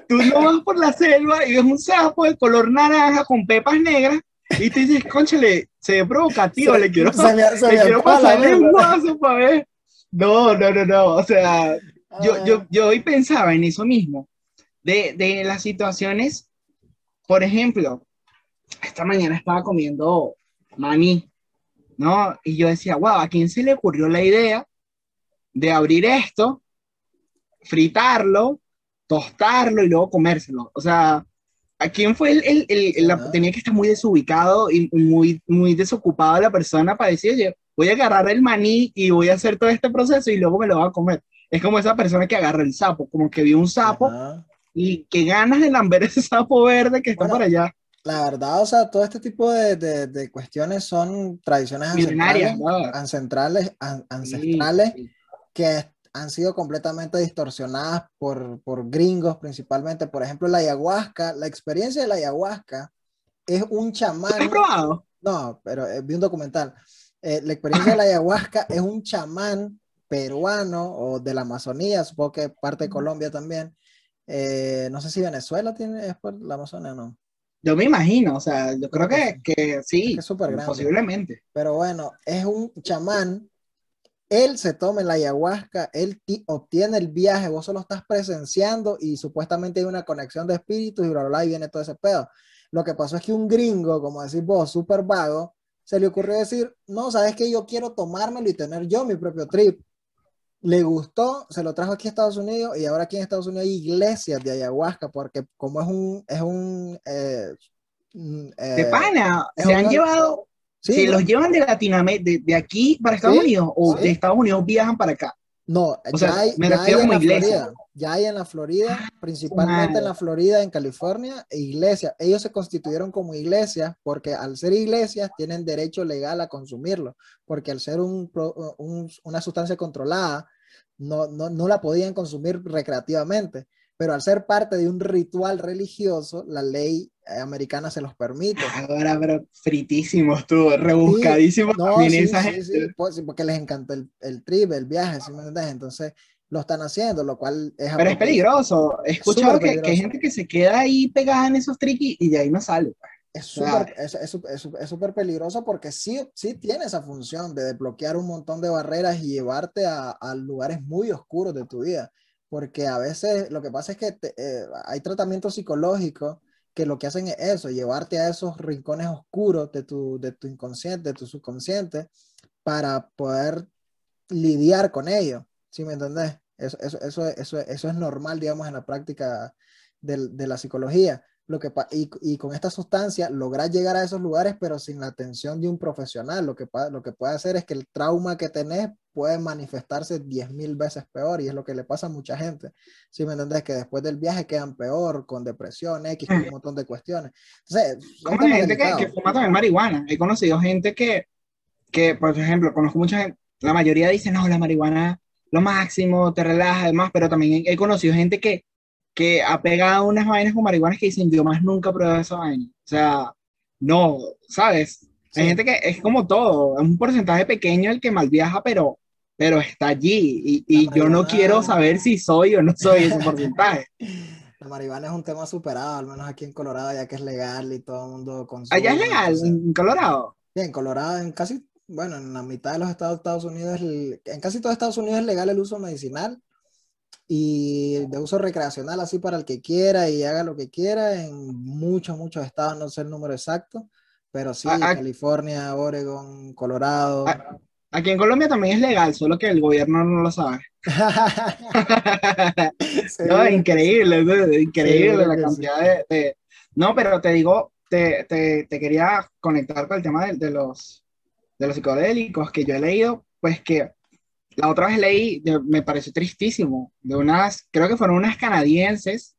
tú no vas por la selva y ves un sapo de color naranja con pepas negras y te dices, conchale, se ve provocativo, le quiero, se me, se le quiero pasarle un vaso para ver. No, no, no, no, o sea, yo, yo, yo hoy pensaba en eso mismo, de, de las situaciones, por ejemplo, esta mañana estaba comiendo maní, ¿no? Y yo decía, wow, ¿a quién se le ocurrió la idea de abrir esto, fritarlo, tostarlo y luego comérselo? O sea, ¿a quién fue el, el, el, tenía que estar muy desubicado y muy, muy desocupado la persona para decir, oye, voy a agarrar el maní y voy a hacer todo este proceso y luego me lo voy a comer? Es como esa persona que agarra el sapo, como que vio un sapo y que ganas de lamber ese sapo verde que está por allá. La verdad, o sea, todo este tipo de, de, cuestiones son tradiciones ancestrales, ancestrales, ancestrales que han sido completamente distorsionadas por, por gringos principalmente. Por ejemplo, la ayahuasca, la experiencia de la ayahuasca es un chamán. ¿Has probado? No, pero eh, vi un documental. Eh, la experiencia de la ayahuasca es un chamán peruano o de la Amazonía, supongo que parte de Colombia también. Eh, no sé si Venezuela tiene, es por la Amazonía o no. Yo me imagino, o sea, yo creo que, que sí, es posiblemente. Pero bueno, es un chamán, él se toma la ayahuasca, él obtiene el viaje, vos solo estás presenciando y supuestamente hay una conexión de espíritus y bla, bla, bla, y viene todo ese pedo. Lo que pasó es que un gringo, como decís vos, súper vago, se le ocurrió decir, no, sabes que yo quiero tomármelo y tener yo mi propio trip le gustó, se lo trajo aquí a Estados Unidos y ahora aquí en Estados Unidos hay iglesias de ayahuasca porque como es un, es un... Eh, mm, de pana, se han llevado, sí, se los llevan de Latinoamérica, de, aquí para Estados Unidos o de Estados Unidos viajan para acá. No, ya, hay, me ya hay en la Florida, ya hay en la Florida, ah, principalmente en la Florida, en California, iglesias. Ellos se constituyeron como iglesias porque al ser iglesias tienen derecho legal a consumirlo, porque al ser un, una sustancia controlada, no, no, no la podían consumir recreativamente. Pero al ser parte de un ritual religioso, la ley americana se los permite. Ahora, pero fritísimos tú, rebuscadísimos no, también sí, esa sí, gente. sí, pues, sí, porque les encanta el, el trip, el viaje, ¿sí me entiendes? Entonces lo están haciendo, lo cual es... Pero es peligroso. He escuchado que, que hay gente que se queda ahí pegada en esos triquis y de ahí no sale. pues. Es súper es, es, es peligroso porque sí, sí tiene esa función de desbloquear un montón de barreras y llevarte a, a lugares muy oscuros de tu vida. Porque a veces lo que pasa es que te- eh, hay tratamientos psicológicos que lo que hacen es eso, llevarte a esos rincones oscuros de tu, de tu inconsciente, de tu subconsciente, para poder lidiar con ello. ¿Sí me entendés? Eso, eso, eso, eso, eso es normal, digamos, en la práctica de la psicología lo que y, y con esta sustancia lograr llegar a esos lugares, pero sin la atención de un profesional. Lo que, lo que puede hacer es que el trauma que tenés puede manifestarse diez mil veces peor y es lo que le pasa a mucha gente. Si me entendés? Que después del viaje quedan peor, con depresión, X, con un montón de cuestiones. Entonces, son temas gente que, que fuma también marihuana. He conocido gente que, que, por ejemplo, conozco mucha gente, la mayoría dice, no, la marihuana lo máximo, te relaja, además, pero también he conocido gente que, que ha pegado unas vainas con marihuana que dicen, yo más nunca probé esa vaina. O sea, no, ¿sabes? Hay Sí. gente que es como todo, es un porcentaje pequeño el que mal viaja, pero, pero está allí. Y, y yo no quiero saber si soy o no soy ese porcentaje. La marihuana es un tema superado, al menos aquí en Colorado, ya que es legal y todo el mundo consume. Allá es legal, entonces- en Colorado. Bien, en Colorado, en casi, bueno, en la mitad de los estados de Estados Unidos, en casi todo Estados Unidos es legal el uso medicinal y de uso recreacional, así para el que quiera y haga lo que quiera. En muchos, muchos estados, no sé el número exacto, pero sí, Ah. California, Oregon, Colorado. Ah. Aquí en Colombia también es legal, solo que el gobierno no lo sabe. No, increíble, increíble la cantidad de, de- No, pero te digo, te, te, te quería conectar con el tema de, de los, de los psicodélicos que yo he leído, pues que la otra vez leí, de- me pareció tristísimo, de unas, creo que fueron unas canadienses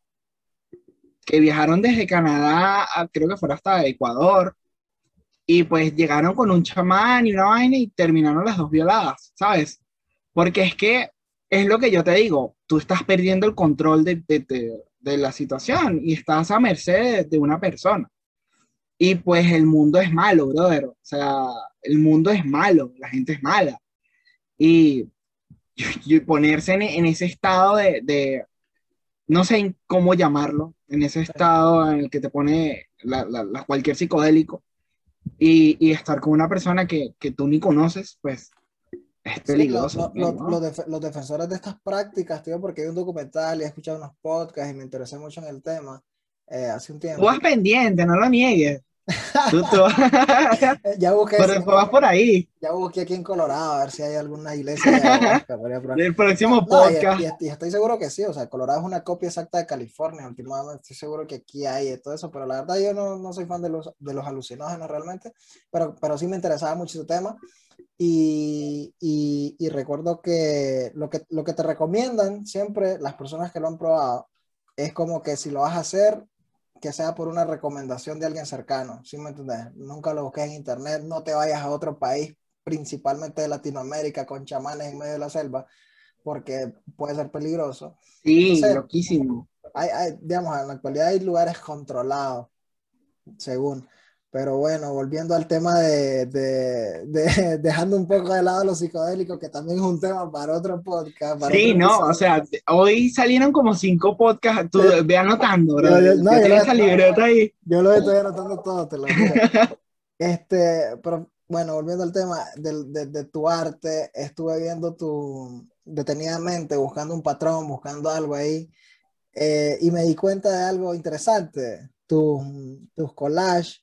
que viajaron desde Canadá, a- creo que fuera hasta Ecuador, y pues llegaron con un chamán y una vaina y terminaron las dos violadas, ¿sabes? Porque es que es lo que yo te digo, tú estás perdiendo el control de, de- de- de la situación y estás a merced de, una persona. Y pues el mundo es malo, brother. O sea, el mundo es malo, la gente es mala. Y, y ponerse en, en ese estado de, de- no sé cómo llamarlo, en ese estado en el que te pone la- la- la- cualquier psicodélico y, y estar con una persona que, que tú ni conoces, pues es Sí, peligroso. lo- lo- ¿no? los def- los defensores de estas prácticas, tío, porque hay un documental y he escuchado unos podcasts y me interesé mucho en el tema eh, hace un Tú tiempo. vas pendiente, no lo niegues. Tú, Eh, Ya busqué, pero tú vas por ahí. ya busqué aquí en Colorado a ver si hay alguna iglesia. El próximo No, y- podcast. y, y estoy seguro que sí, o sea, Colorado es una copia exacta de California, últimamente estoy seguro que aquí hay de todo eso, pero la verdad yo no, no soy fan de los, de los alucinógenos realmente, pero, pero sí me interesaba mucho ese tema y, y, y recuerdo que lo, que lo que te recomiendan siempre las personas que lo han probado es como que si lo vas a hacer, que sea por una recomendación de alguien cercano, ¿sí me entiendes? Nunca lo busques en internet, no te vayas a otro país, principalmente de Latinoamérica, con chamanes en medio de la selva, porque puede ser peligroso. Sí, Entonces- loquísimo. Hay, hay, digamos, en la actualidad hay lugares controlados, según. Pero bueno, volviendo al tema de, de- de- dejando un poco de lado los psicodélicos, que también es un tema para otro podcast. para Sí, otro no, episodio. o sea, hoy salieron como cinco podcasts. Tú Sí. ve anotando, bro. Yo- yo- no, yo esa libreta ahí. Yo lo estoy anotando todo, te lo juro. Este, pero bueno, volviendo al tema del- de, de tu arte, estuve viendo tu detenidamente, buscando un patrón, buscando algo ahí, eh, y me di cuenta de algo interesante. Tus, tus collages,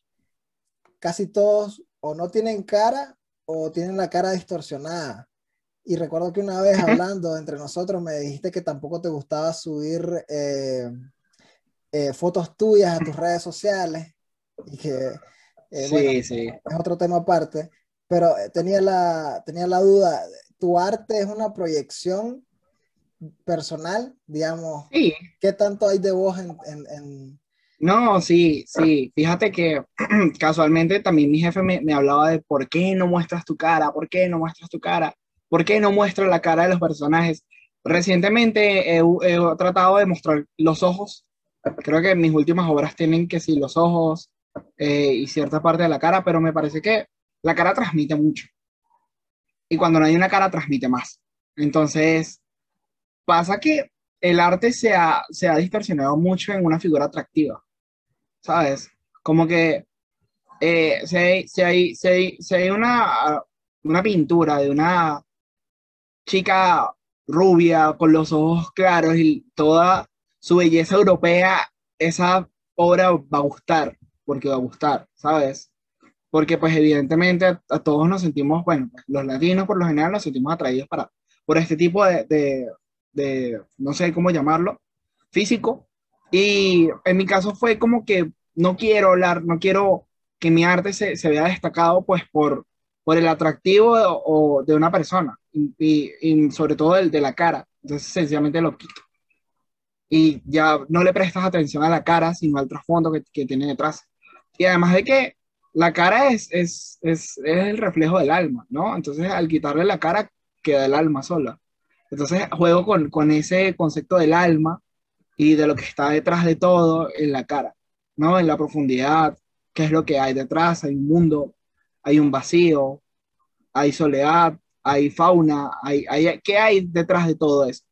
casi todos o no tienen cara o tienen la cara distorsionada. Y recuerdo que una vez hablando entre nosotros me dijiste que tampoco te gustaba subir eh, eh, fotos tuyas a tus redes sociales y que eh, Sí, bueno, sí. es otro tema aparte, pero eh, tenía la, tenía la duda, ¿tu arte es una proyección personal? Digamos, Sí, ¿qué tanto hay de vos en, en- en- No, sí, sí. Fíjate que casualmente también mi jefe me, me hablaba de por qué no muestras tu cara, por qué no muestras tu cara, por qué no muestras la cara de los personajes. Recientemente he, he tratado de mostrar los ojos, Creo que mis últimas obras tienen que sí los ojos eh, y cierta parte de la cara, pero me parece que la cara transmite mucho. Y cuando no hay una cara, transmite más. Entonces, pasa que el arte se ha, se ha distorsionado mucho en una figura atractiva, ¿sabes? Como que eh, si, hay, si, hay, si hay una, una pintura de una chica rubia con los ojos claros y toda su belleza europea, esa obra va a gustar, porque va a gustar, ¿sabes? Porque pues evidentemente a, todos nos sentimos, bueno, los latinos por lo general nos sentimos atraídos para, por este tipo de, de, de, no sé cómo llamarlo, físico. Y en mi caso fue como que no quiero hablar, no quiero que mi arte se, se vea destacado pues por, por el atractivo o, de una persona y, y, sobre todo el de la cara. Entonces sencillamente lo quito. Y ya no le prestas atención a la cara, sino al trasfondo que, que tiene detrás. Y además de que la cara es, es, es, es, el reflejo del alma, ¿no? Entonces al quitarle la cara queda el alma sola. Entonces juego con, con ese concepto del alma y de lo que está detrás de todo en la cara, ¿no? En la profundidad, qué es lo que hay detrás, hay un mundo, hay un vacío, hay soledad, hay fauna, hay, hay, ¿qué hay detrás de todo eso?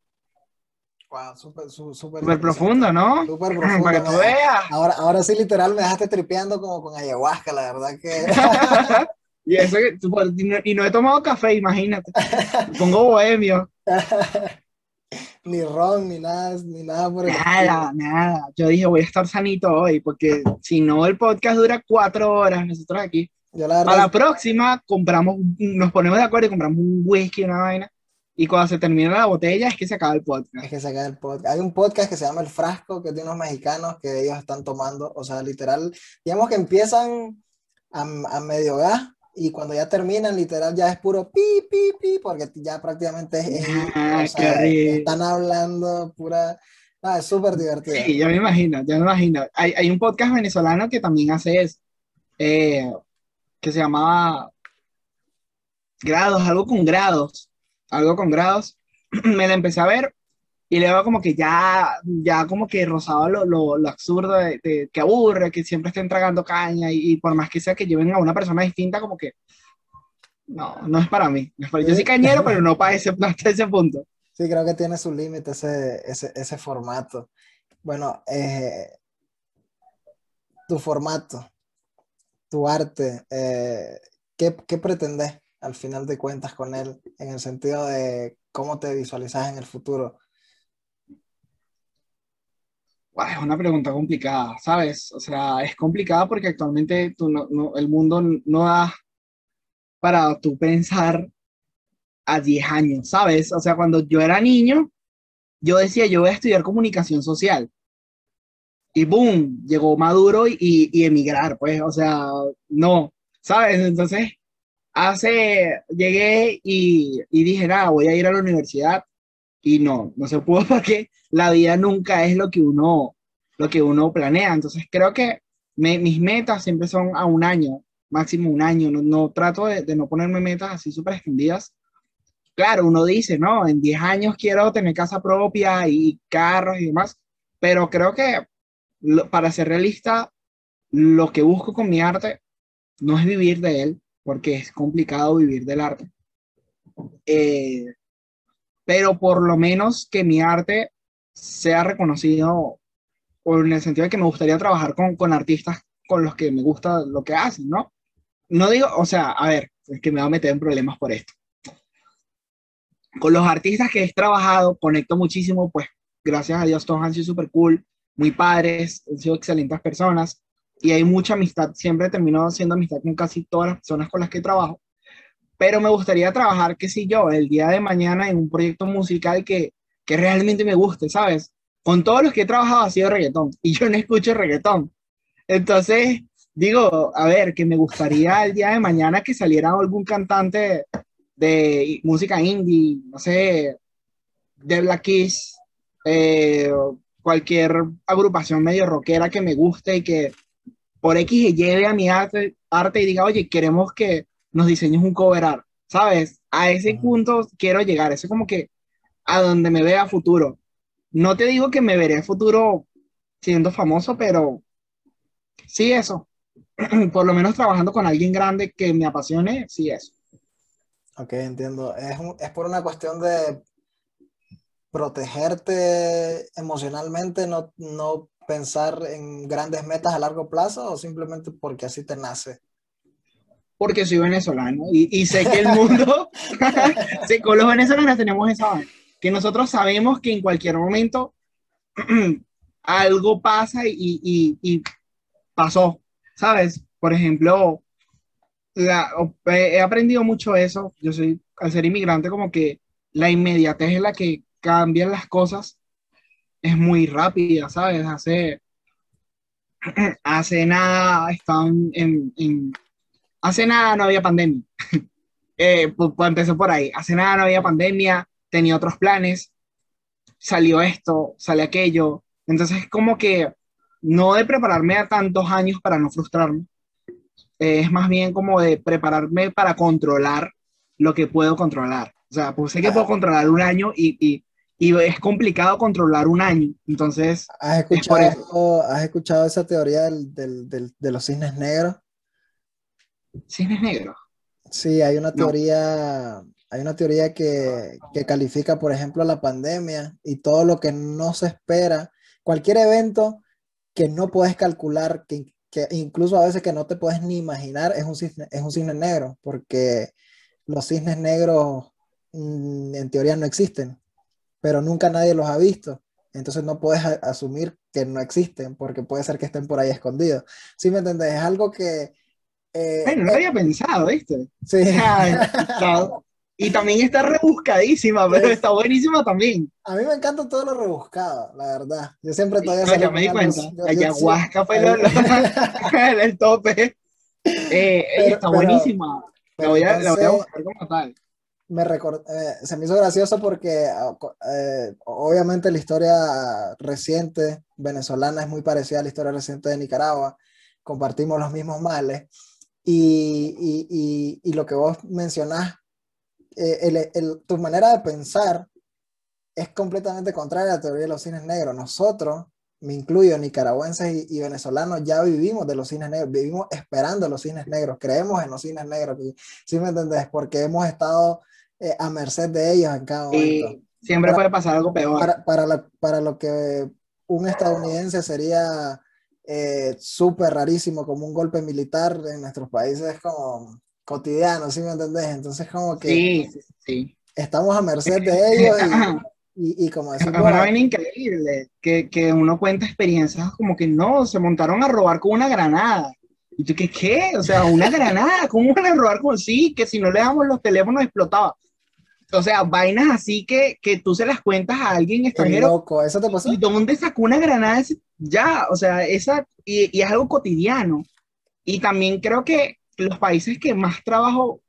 Wow, súper super, profundo, ¿no? Súper profundo. Para que tú veas. Ahora, ahora sí, literal, me dejaste tripeando como con ayahuasca, la verdad que. y, eso que, y, no, y no he tomado café, imagínate. Pongo bohemio. Ni ron, ni nada, ni nada por el Nada, nada. Yo dije, voy a estar sanito hoy, porque si no, el podcast dura cuatro horas, nosotros aquí. Yo la a la próxima compramos, nos ponemos de acuerdo y compramos un whisky, una vaina. Y cuando se termina la botella es que se acaba el podcast. Es que se acaba el podcast. Hay un podcast que se llama El Frasco, que tiene unos mexicanos que ellos están tomando, o sea, literal, digamos que empiezan a, a medio gas y cuando ya terminan, literal, ya es puro pi, pi, pi, porque ya prácticamente es, ah, o sea, están hablando pura... Ah, es súper divertido. Sí, ya me imagino, ya me imagino. Hay, hay un podcast venezolano que también hace eso, eh, que se llamaba Grados, algo con grados, algo con grados. me la empecé a ver y luego como que ya, ya como que rozaba lo, lo, lo absurdo de, que aburre, que siempre estén tragando caña y, y, por más que sea que lleven a una persona distinta, como que no, no es para mí. Yo soy cañero, pero no para ese, no hasta ese punto. Sí, creo que tiene su límite ese, ese, ese, formato. Bueno, eh, tu formato, tu arte, eh, ¿qué, ¿qué pretendes al final de cuentas con él en el sentido de cómo te visualizas en el futuro? Es una pregunta complicada, ¿sabes? O sea, es complicada porque actualmente tú no, no, el mundo no da para tú pensar a 10 años, ¿sabes? O sea, cuando yo era niño, yo decía, yo voy a estudiar comunicación social. Y boom, llegó Maduro y, y emigrar, pues, o sea, no, ¿sabes? Entonces, hace, llegué y, y dije, nada, voy a ir a la universidad y no, no se pudo porque la vida nunca es lo que uno, lo que uno planea. Entonces creo que mis metas siempre son a un año, máximo un año. No, no trato de, de, no ponerme metas así súper extendidas. Claro, uno dice, no, en 10 años quiero tener casa propia y carros y demás, pero creo que lo, para ser realista, lo que busco con mi arte no es vivir de él, porque es complicado vivir del arte. Eh, pero por lo menos que mi arte sea reconocido o en el sentido de que me gustaría trabajar con, con artistas con los que me gusta lo que hacen, ¿no? No digo, o sea, a ver, es que me voy a meter en problemas por esto. Con los artistas que he trabajado, conecto muchísimo, pues gracias a Dios todos han sido súper cool, muy padres, han sido excelentes personas y hay mucha amistad, siempre he terminado haciendo amistad con casi todas las personas con las que trabajo pero me gustaría trabajar, qué sé yo, el día de mañana en un proyecto musical que, que realmente me guste, ¿sabes? Con todos los que he trabajado ha sido reggaetón y yo no escucho reggaetón. Entonces, digo, a ver, que me gustaría el día de mañana que saliera algún cantante de música indie, no sé, de Black eh, cualquier agrupación medio rockera que me guste y que por X lleve a mi arte, arte y diga, oye, queremos que nos diseñes un cover art, ¿sabes? A ese punto quiero llegar, eso es como que a donde me vea futuro. No te digo que me veré futuro siendo famoso, pero sí eso. Por lo menos trabajando con alguien grande que me apasione, sí eso. Ok, entiendo. Es, es por una cuestión de protegerte emocionalmente, no, no pensar en grandes metas a largo plazo o simplemente porque así te nace? Porque soy venezolano y, y sé que el mundo, con los venezolanos tenemos esa que nosotros sabemos que en cualquier momento algo pasa y, y, y, pasó, ¿sabes? Por ejemplo, he aprendido mucho eso, yo soy, al ser inmigrante, como que la inmediatez es la que cambian las cosas es muy rápida, ¿sabes? Hace, hace nada estaban en, hace nada no había pandemia. eh, pues, pues, empezó por ahí. Hace nada no había pandemia, tenía otros planes, salió esto, sale aquello. Entonces es como que no de prepararme a tantos años para no frustrarme, es más bien como de prepararme para controlar lo que puedo controlar. O sea, pues sé que puedo controlar un año y, y es complicado controlar un año. Entonces, ¿has escuchado, ¿has escuchado esa teoría del, del, de los cisnes negros? ¿Cisnes negros? Sí, hay una teoría, hay una teoría que, que, califica, por ejemplo, la pandemia y todo lo que no se espera, cualquier evento que no puedes calcular, que, que incluso a veces que no te puedes ni imaginar, es un cisne, es un cisne negro, porque los cisnes negros mm, en teoría no existen pero nunca nadie los ha visto. Entonces no puedes asumir que no existen, porque puede ser que estén por ahí escondidos. ¿Sí me entendés? Es algo que... Eh, bueno, no lo había pensado, ¿viste? Sí. y también está rebuscadísima, pero está buenísima también. A mí me encanta todo lo rebuscado, la verdad. Yo siempre todavía... No, ya me di cuenta. la ayahuasca fue el tope. Eh, está buenísima. La voy, a, la voy a buscar como tal me eh, se me hizo gracioso porque ah, eh, obviamente la historia reciente venezolana es muy parecida a la historia reciente de Nicaragua, compartimos los mismos males y, y, y, lo que vos mencionás, eh, el, tu manera de pensar es completamente contraria a la teoría de los cines negros. Nosotros, me incluyo, nicaragüenses y, venezolanos, ya vivimos de los cines negros, vivimos esperando los cines negros, creemos en los cines negros, ¿sí me entendés? Porque hemos estado eh, a merced de ellos en cada momento. siempre puede pasar algo peor. Para, para, para, lo que un estadounidense sería eh, súper rarísimo, como un golpe militar en nuestros países es como cotidiano, ¿sí me entendés? Entonces como que sí, sí. estamos a merced de ellos y, y, como decir... Es increíble que, que uno cuenta experiencias como que no, se montaron a robar con una granada. ¿Y tú qué qué? O sea, una granada, ¿cómo van a robar con sí? Que si no le damos los teléfonos explotaba o sea, vainas así que, que tú se las cuentas a alguien extranjero. loco, ¿eso te pasó? ¿Y dónde sacó una granada? Ya, o sea, esa, y, y, es algo cotidiano. Y también creo que los países que más trabajo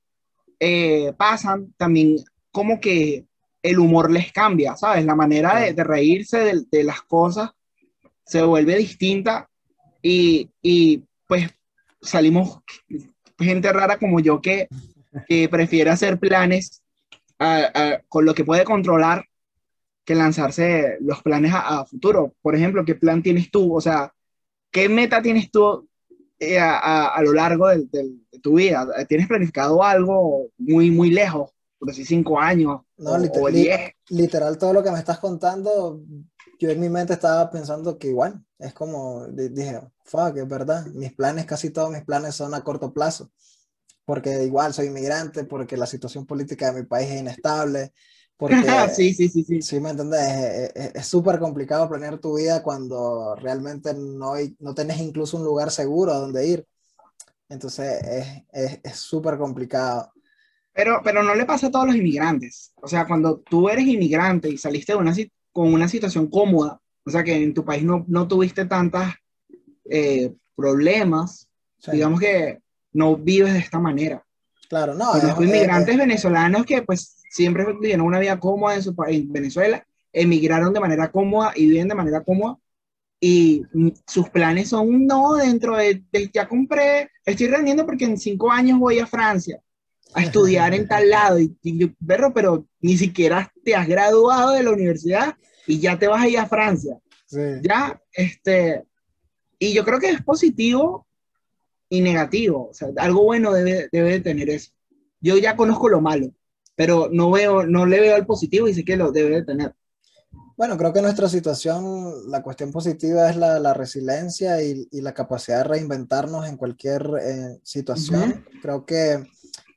eh, pasan, también como que el humor les cambia, ¿sabes? La manera de, de reírse de, de, las cosas se vuelve distinta y, y pues salimos gente rara como yo que, que prefiere hacer planes con lo que puede controlar que lanzarse los planes a, futuro. Por ejemplo, ¿qué plan tienes tú? O sea, ¿qué meta tienes tú eh, a, a, lo largo de, tu vida? ¿Tienes planificado algo muy, muy lejos? Por así cinco años no, o, Literal, todo lo que me estás contando, yo en mi mente estaba pensando que igual, es como, dije, fuck, es verdad, mis planes, casi todos mis planes son a corto plazo porque igual soy inmigrante, porque la situación política de mi país es inestable, porque... sí, sí, sí, sí. Sí, me entendés, es súper complicado planear tu vida cuando realmente no, hay, no tenés incluso un lugar seguro a donde ir. Entonces es súper complicado. Pero, pero no le pasa a todos los inmigrantes. O sea, cuando tú eres inmigrante y saliste de una, con una situación cómoda, o sea, que en tu país no, no tuviste tantos eh, problemas, digamos que no vives de esta manera. Claro, no. Conozco inmigrantes venezolanos que pues siempre vivieron una vida cómoda en, su, en Venezuela, emigraron de manera cómoda y viven de manera cómoda y sus planes son, no, dentro de, ya compré, estoy reuniendo porque en cinco años voy a Francia a estudiar en tal lado y, yo, pero ni siquiera te has graduado de la universidad y ya te vas a ir a Francia. Sí. Ya, este, y yo creo que es positivo y negativo. O sea, algo bueno debe, debe de tener eso. Yo ya conozco lo malo, pero no veo, no le veo el positivo y sé que lo debe de tener. Bueno, creo que en nuestra situación la cuestión positiva es la, la resiliencia y, y, la capacidad de reinventarnos en cualquier eh, situación. Creo que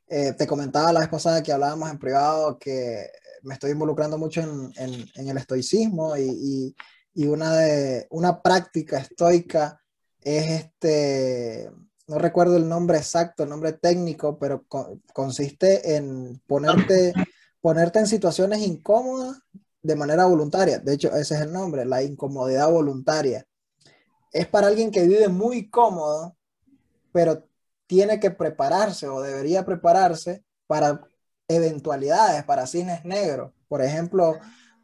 eh, te comentaba la vez pasada que hablábamos en privado que me estoy involucrando mucho en, en, en el estoicismo y, y, y, una, de, una práctica estoica es este, no recuerdo el nombre exacto, el nombre técnico, pero co consiste en ponerte, ponerte en situaciones incómodas de manera voluntaria. De hecho, ese es el nombre, la incomodidad voluntaria. Es para alguien que vive muy cómodo, pero tiene que prepararse o debería prepararse para eventualidades, para cines negros. Por ejemplo,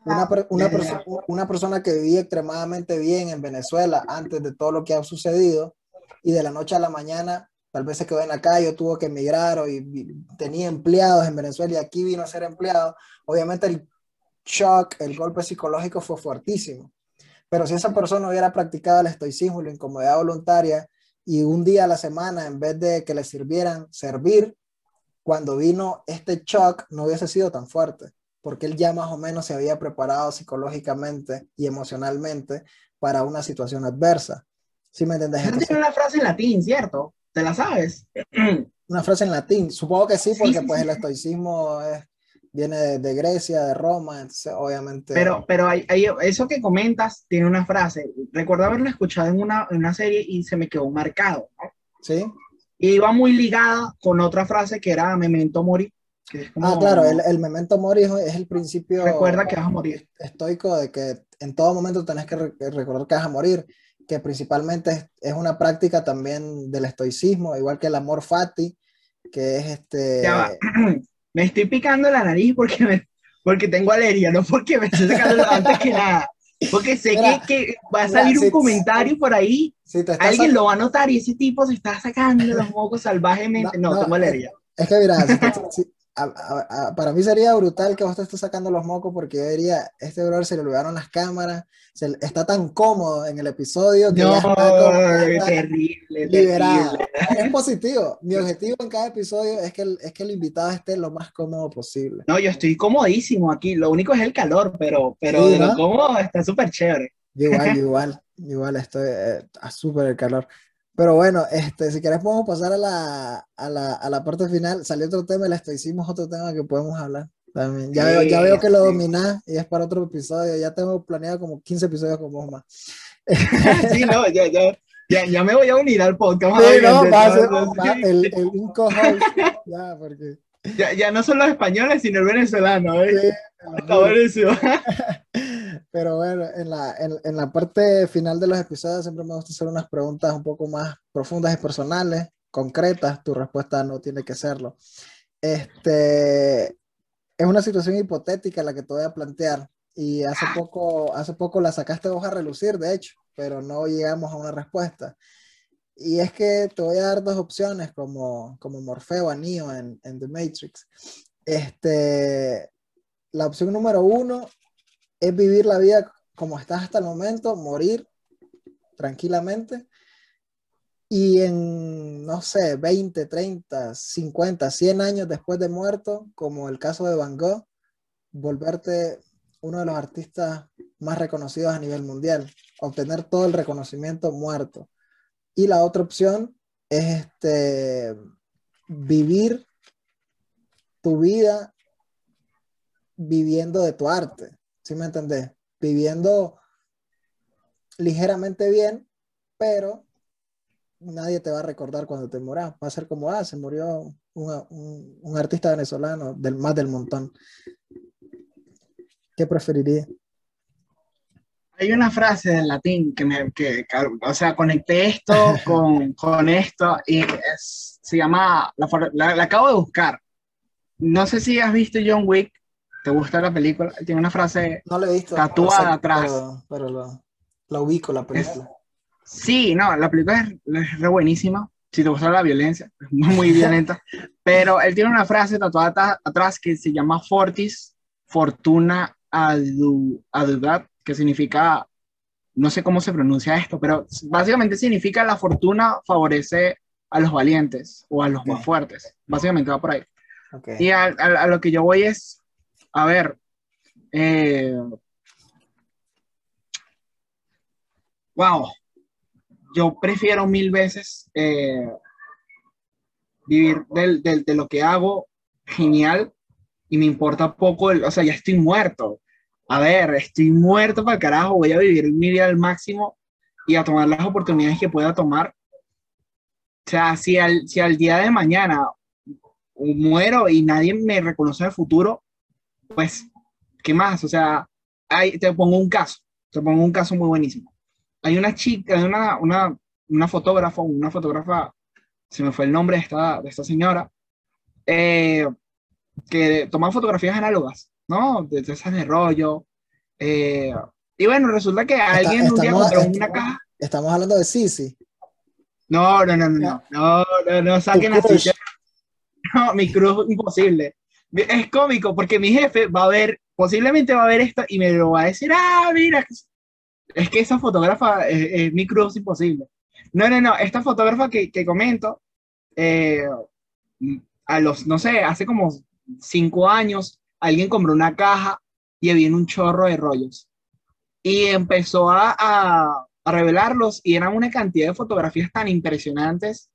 una, una, perso una persona que vivía extremadamente bien en Venezuela antes de todo lo que ha sucedido y de la noche a la mañana tal vez se quedó en la calle o tuvo que emigrar o y, tenía empleados en Venezuela y aquí vino a ser empleado. Obviamente el shock, el golpe psicológico fue fuertísimo. Pero si esa persona hubiera practicado el estoicismo la incomodidad voluntaria y un día a la semana, en vez de que le sirvieran servir, cuando vino este shock no hubiese sido tan fuerte, porque él ya más o menos se había preparado psicológicamente y emocionalmente para una situación adversa. ¿Sí me entendés? Entonces, tiene una frase en latín, ¿cierto? ¿Te la sabes? Una frase en latín, supongo que sí, porque sí, sí, pues sí. el estoicismo es viene de, de, Grecia, de Roma, entonces obviamente... Pero, pero hay, hay, eso que comentas tiene una frase, recuerdo haberla escuchado en una, en una serie y se me quedó marcado, ¿no? Sí. Y iba muy ligada con otra frase que era memento mori. Que es como, ah, claro, el, el, memento mori es el principio... Recuerda que vas a morir. Estoico de que en todo momento tenés que re recordar que vas a morir, que principalmente es, es, una práctica también del estoicismo, igual que el amor fati, que es este... me estoy picando la nariz porque, me, porque tengo alergia, no porque me estoy sacando antes que nada. Porque sé mira, que, que, va a salir mira, un si, comentario si, por ahí, si alguien lo va a notar y ese tipo se está sacando los mocos salvajemente. No, no, no tengo alergia. Es que mira, a, a, a, para mí sería brutal que vos te estés sacando los mocos porque yo diría, este brother se le olvidaron las cámaras, se, está tan cómodo en el episodio que no, ya está, como, terrible, liberado. Terrible. Es positivo. Mi objetivo en cada episodio es que, el, es que el invitado esté lo más cómodo posible. No, yo estoy comodísimo aquí. Lo único es el calor, pero, pero de lo cómodo está súper chévere. Igual, igual, igual estoy eh, a súper el calor. Pero bueno, este, si querés podemos pasar a la, a, la, a la parte final. Salió otro tema, el estoicismo otro tema que podemos hablar. También. Ya, sí, veo, ya veo que lo dominás y es para otro episodio. Ya tengo planeado como 15 episodios con vos más. Sí, no, ya, ya, ya, ya me voy a unir al podcast. Sí, no, va a ser va, el, el un ya, porque... Ya, ya, no son los españoles, sino el venezolano. ¿eh? Sí, Está buenísimo. Pero bueno, en la, en, en, la parte final de los episodios siempre me gusta hacer unas preguntas un poco más profundas y personales, concretas. Tu respuesta no tiene que serlo. Este, es una situación hipotética la que te voy a plantear y hace poco, hace poco la sacaste a relucir, de hecho, pero no llegamos a una respuesta. Y es que te voy a dar dos opciones como, como Morfeo a Neo en, en The Matrix. Este, la opción número uno es vivir la vida como estás hasta el momento, morir tranquilamente y en, no sé, 20, 30, 50, 100 años después de muerto, como el caso de Van Gogh, volverte uno de los artistas más reconocidos a nivel mundial, obtener todo el reconocimiento muerto. Y la otra opción es este, vivir tu vida viviendo de tu arte, ¿sí me entendés? Viviendo ligeramente bien, pero nadie te va a recordar cuando te mueras. Va a ser como, ah, se murió un, un, un artista venezolano del más del montón. ¿Qué preferiría? Hay una frase en latín que me, que, o sea, conecté esto con, con esto y es, se llama, la, la, la, acabo de buscar. No sé si has visto John Wick, ¿te gusta la película? Tiene una frase no he visto, tatuada pero, atrás. Pero, pero lo, lo, ubico, la película. Es, sí, no, la película es, es re buenísima. Si te gusta la violencia, es muy violenta. pero él tiene una frase tatuada atrás que se llama Fortis, Fortuna adu, adudat, que significa no sé cómo se pronuncia esto, pero básicamente significa la fortuna favorece a los valientes o a los más Ok. fuertes. Básicamente va por ahí. Ok. Y a, a- a lo que yo voy es, a ver, eh, wow, yo prefiero mil veces eh, vivir del, de lo que hago genial y me importa poco, el- o sea, ya estoy muerto. A ver, estoy muerto para el carajo, voy a vivir mi vida al máximo y a tomar las oportunidades que pueda tomar. O sea, si al, si al día de mañana muero y nadie me reconoce el futuro, pues, ¿qué más? O sea, hay, te pongo un caso, te pongo un caso muy buenísimo. Hay una chica, hay una, una, una fotógrafa, una fotógrafa, se me fue el nombre de esta, de esta señora, eh, que toma fotografías análogas, ¿no? De, de esas de rollo. eh, y bueno, resulta que alguien un día compró una caja. Estamos hablando de Sisi. No, no, no, no, no, no, no, no, saquen Tu así. crush. No, mi cruz imposible. Es cómico porque mi jefe va a ver, posiblemente va a ver esto y me lo va a decir, ah, mira, es que esa fotógrafa es, es mi cruz imposible. No, no, no, esta fotógrafa que, que comento, eh, a los, no sé, hace como cinco años, alguien compró una caja y había un chorro de rollos. Y empezó a, a, a revelarlos y eran una cantidad de fotografías tan impresionantes,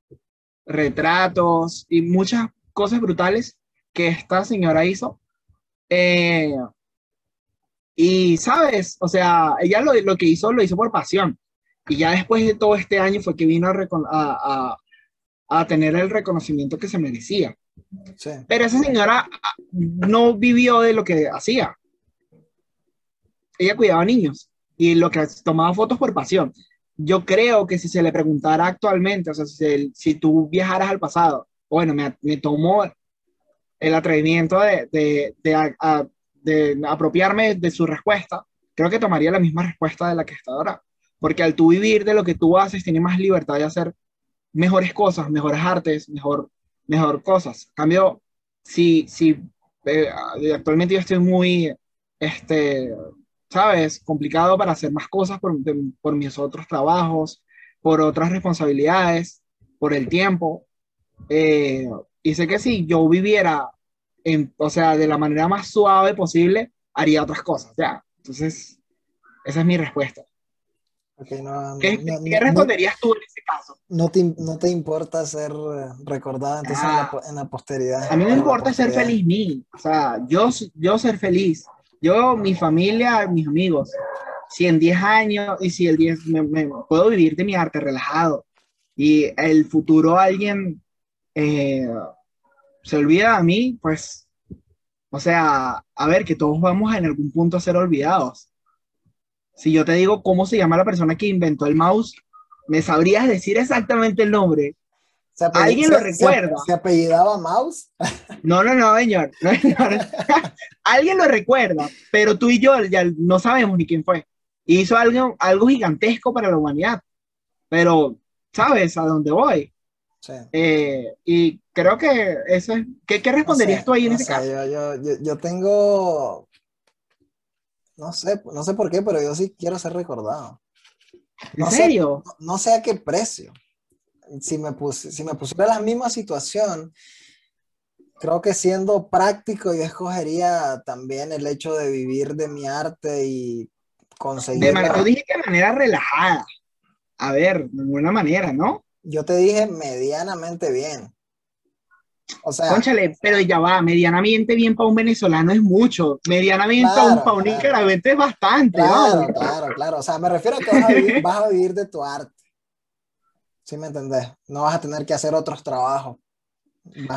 retratos y muchas cosas brutales que esta señora hizo. Eh, y, ¿sabes? O sea, ella lo, lo que hizo, lo hizo por pasión. Y ya después de todo este año fue que vino a, a, a, a tener el reconocimiento que se merecía. Sí. Pero esa señora ah, no vivió de lo que hacía. Ella cuidaba niños y lo que tomaba fotos por pasión. Yo creo que si se le preguntara actualmente, o sea, si, se- si tú viajaras al pasado, bueno, me, me tomó el atrevimiento de, de, de, a- a- de apropiarme de su respuesta, creo que tomaría la misma respuesta de la que está ahora. Porque al tú vivir de lo que tú haces, tienes más libertad de hacer mejores cosas, mejores artes, mejor, mejor cosas. En cambio, si, si eh, actualmente yo estoy muy, este, ¿sabes? Complicado para hacer más cosas por, de- por mis otros trabajos, por otras responsabilidades, por el tiempo. Eh, y sé que si yo viviera, en, o sea, de la manera más suave posible, haría otras cosas, ¿ya? Entonces, esa es mi respuesta. Ok, no, ¿Qué, no- qué no- responderías tú en ese caso? no te, no te importa ser eh, recordada entonces en, la, Ah. en la posteridad. A mí me importa ser feliz mí, o sea, yo, yo ser feliz, yo, mi familia, mis amigos, si en 10 años y si el 10 me, me- puedo vivir de mi arte relajado y el futuro alguien eh, se olvida de mí, pues, o sea, a ver, que todos vamos en algún punto a ser olvidados. Si yo te digo cómo se llama la persona que inventó el mouse, me sabrías decir exactamente el nombre. ¿Se apell- ¿Alguien lo se- recuerda? ¿Se, apellidaba Mouse? No, no, no, señor. No, señor. Alguien lo recuerda, pero tú y yo ya no sabemos ni quién fue. Hizo algo, algo gigantesco para la humanidad. Pero, ¿sabes a dónde voy? Sí. Eh, y creo que eso es. ¿Qué, qué No responderías sé, tú ahí en no ese sé, caso? Yo, yo, yo, tengo, no sé, no sé por qué, pero yo sí quiero ser recordado. ¿En no sé. serio? No, no sé a qué precio. Si me, pus- si me pusiera en la misma situación, creo que siendo práctico yo escogería también el hecho de vivir de mi arte y conseguir... De man- la- yo dije que de manera relajada. A ver, de alguna manera, ¿no? Yo te dije medianamente bien. O sea, Cónchale, pero ya va, medianamente bien para un venezolano es mucho. Medianamente para un, Claro, para un claro. nicaragüense es bastante, claro, claro, claro. O sea, me refiero a que vas a vivir, vas a vivir de tu arte. ¿Sí me entendés? No vas a tener que hacer otros trabajos.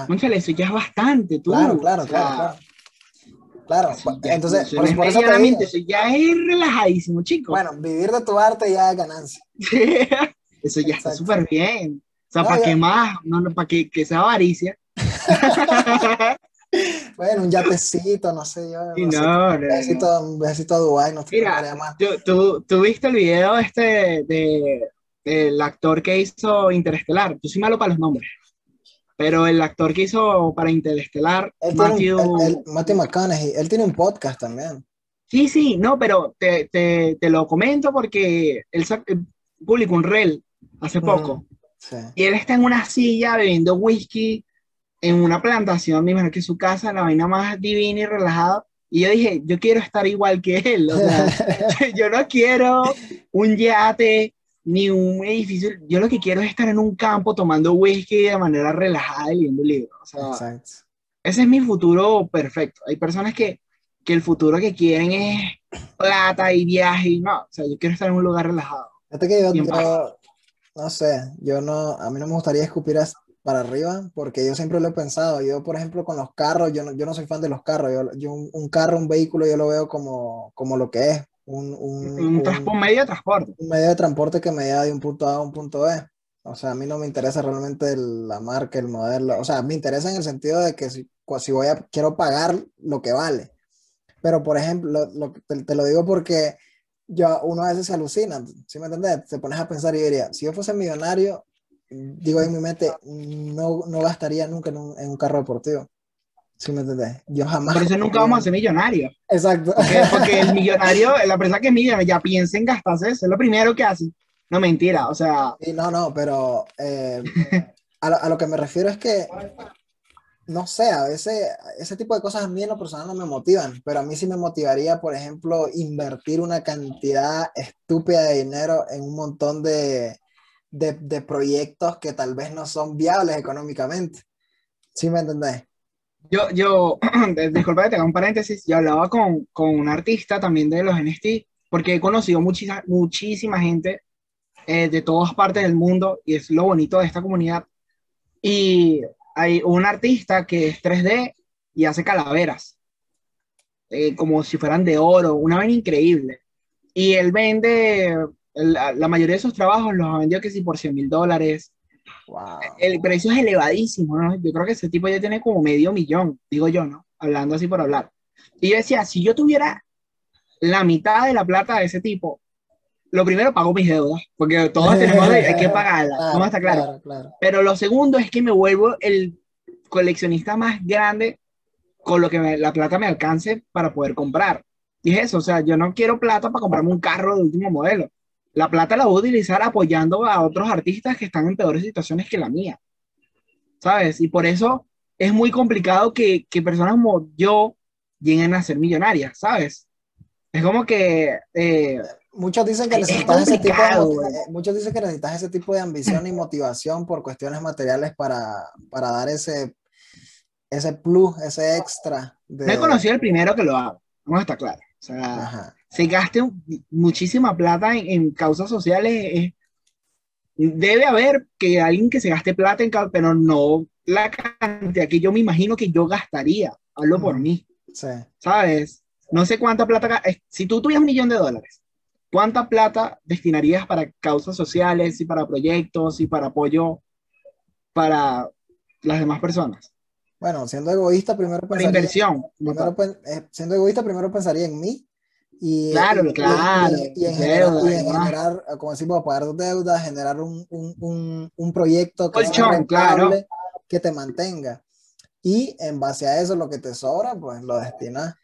Cónchale, eso ya es bastante, tú. Claro, claro, O sea, claro, claro. Claro, Sí, entonces, por, por eso te medianamente, digo, eso ya es relajadísimo, chico. bueno, vivir de tu arte ya es ganancia. eso ya está Exacto. súper bien. O sea, No, ¿para qué más? No, no, para que, que sea avaricia. Bueno, un yatecito, no sé yo. Sí, no un besito, un besito a Dubái, no Mira, más. ¿Tú, tú, tú viste el video este de, del actor que hizo Interestelar? Yo soy malo para los nombres. Pero el actor que hizo para Interestelar, Él Matthew, un, él- él- Matthew McConaughey, él tiene un podcast también. Sí, sí, no, pero te, te, te lo comento porque él, él publicó un reel hace poco. Sí. Y él está en una silla bebiendo whisky en una plantación, me imagino que su casa, la vaina más divina y relajada. Y yo dije, yo quiero estar igual que él. O sea, yo no quiero un yate ni un edificio. Yo lo que quiero es estar en un campo tomando whisky de manera relajada y leyendo libros. O sea, Exacto. ese es mi futuro perfecto. Hay personas que, que el futuro que quieren es plata y viaje. Y no, o sea, yo quiero estar en un lugar relajado. Fíjate que yo. No sé, yo no, a mí no me gustaría escupir para arriba porque yo siempre lo he pensado. Yo, por ejemplo, con los carros, yo no, yo no soy fan de los carros. Yo, yo un, un carro, un vehículo, yo lo veo como, como lo que es, un, un- Un, un- transpo- medio de transporte. un medio de transporte que me lleva de un punto A a un punto B. O sea, a mí no me interesa realmente el- la marca, el modelo. O sea, me interesa en el sentido de que si, si voy a, quiero pagar lo que vale. Pero, por ejemplo, lo- lo- te, te lo digo porque yo, uno a veces se alucina, ¿sí me entiendes? Te pones a pensar y diría, si yo fuese millonario, digo en mi mente, no, no gastaría nunca en un, en un carro deportivo. ¿Sí me entiendes? Yo jamás. Por eso nunca vamos a ser millonarios. Exacto. Porque, porque el millonario, la persona que es millonaria, ya piensa en gastarse eso. Es lo primero que hace. No, mentira. O sea, Sí, no, no, pero eh, a, lo, a lo que me refiero es que, no sé, a veces ese tipo de cosas a mí en lo personal no me motivan, pero a mí sí me motivaría, por ejemplo, invertir una cantidad estúpida de dinero en un montón de, de, proyectos que tal vez no son viables económicamente. ¿Sí me entendés? yo, yo, disculpa que te haga un paréntesis, yo hablaba con, con un artista también de los NFT, porque he conocido muchísima, muchísima gente eh, de todas partes del mundo, y es lo bonito de esta comunidad. Y hay un artista que es 3D y hace calaveras, eh, como si fueran de oro, una vaina increíble. Y él vende, la, la mayoría de sus trabajos los ha vendido que sí por 100 mil dólares, Wow. el precio es elevadísimo, ¿no? Yo creo que ese tipo ya tiene como medio millón, digo yo, ¿no? Hablando así por hablar. Y yo decía, si yo tuviera la mitad de la plata de ese tipo, lo primero pago mis deudas, porque todos tenemos, hay que pagarlas, Claro, ¿no está claro? claro, claro. Pero lo segundo es que me vuelvo el coleccionista más grande con lo que me- la plata me alcance para poder comprar. Y es eso, o sea, yo no quiero plata para comprarme un carro de último modelo. La plata la voy a utilizar apoyando a otros artistas que están en peores situaciones que la mía. ¿Sabes? Y por eso es muy complicado que, que personas como yo lleguen a ser millonarias, ¿sabes? Es como que eh, Muchos dicen que Es necesitas ese tipo de, muchos dicen que necesitas ese tipo de ambición y motivación por cuestiones materiales para, para dar ese, ese plus, ese extra de, no he conocido el primero que lo haga, vamos a estar claros. O sea, Ajá. se gaste un- muchísima plata en, en causas sociales. eh, debe haber que alguien que se gaste plata en cau- pero no la cantidad que yo me imagino que yo gastaría. Hablo por Ujú. mí, Sí. ¿sabes? No sé cuánta plata. Si tú tuvieras un millón de dólares, ¿cuánta plata destinarías para causas sociales y para proyectos y para apoyo para las demás personas? Bueno, siendo egoísta, primero Para pensaría, inversión. como primero eh, siendo egoísta, primero pensaría en mí y, Claro, y- claro, y- y en deuda, generar, en generar, como decimos, pagar deudas, generar un, un, un, un proyecto que sea Colchón, claro. que te mantenga. Y en base a eso, lo que te sobra, pues lo destinas.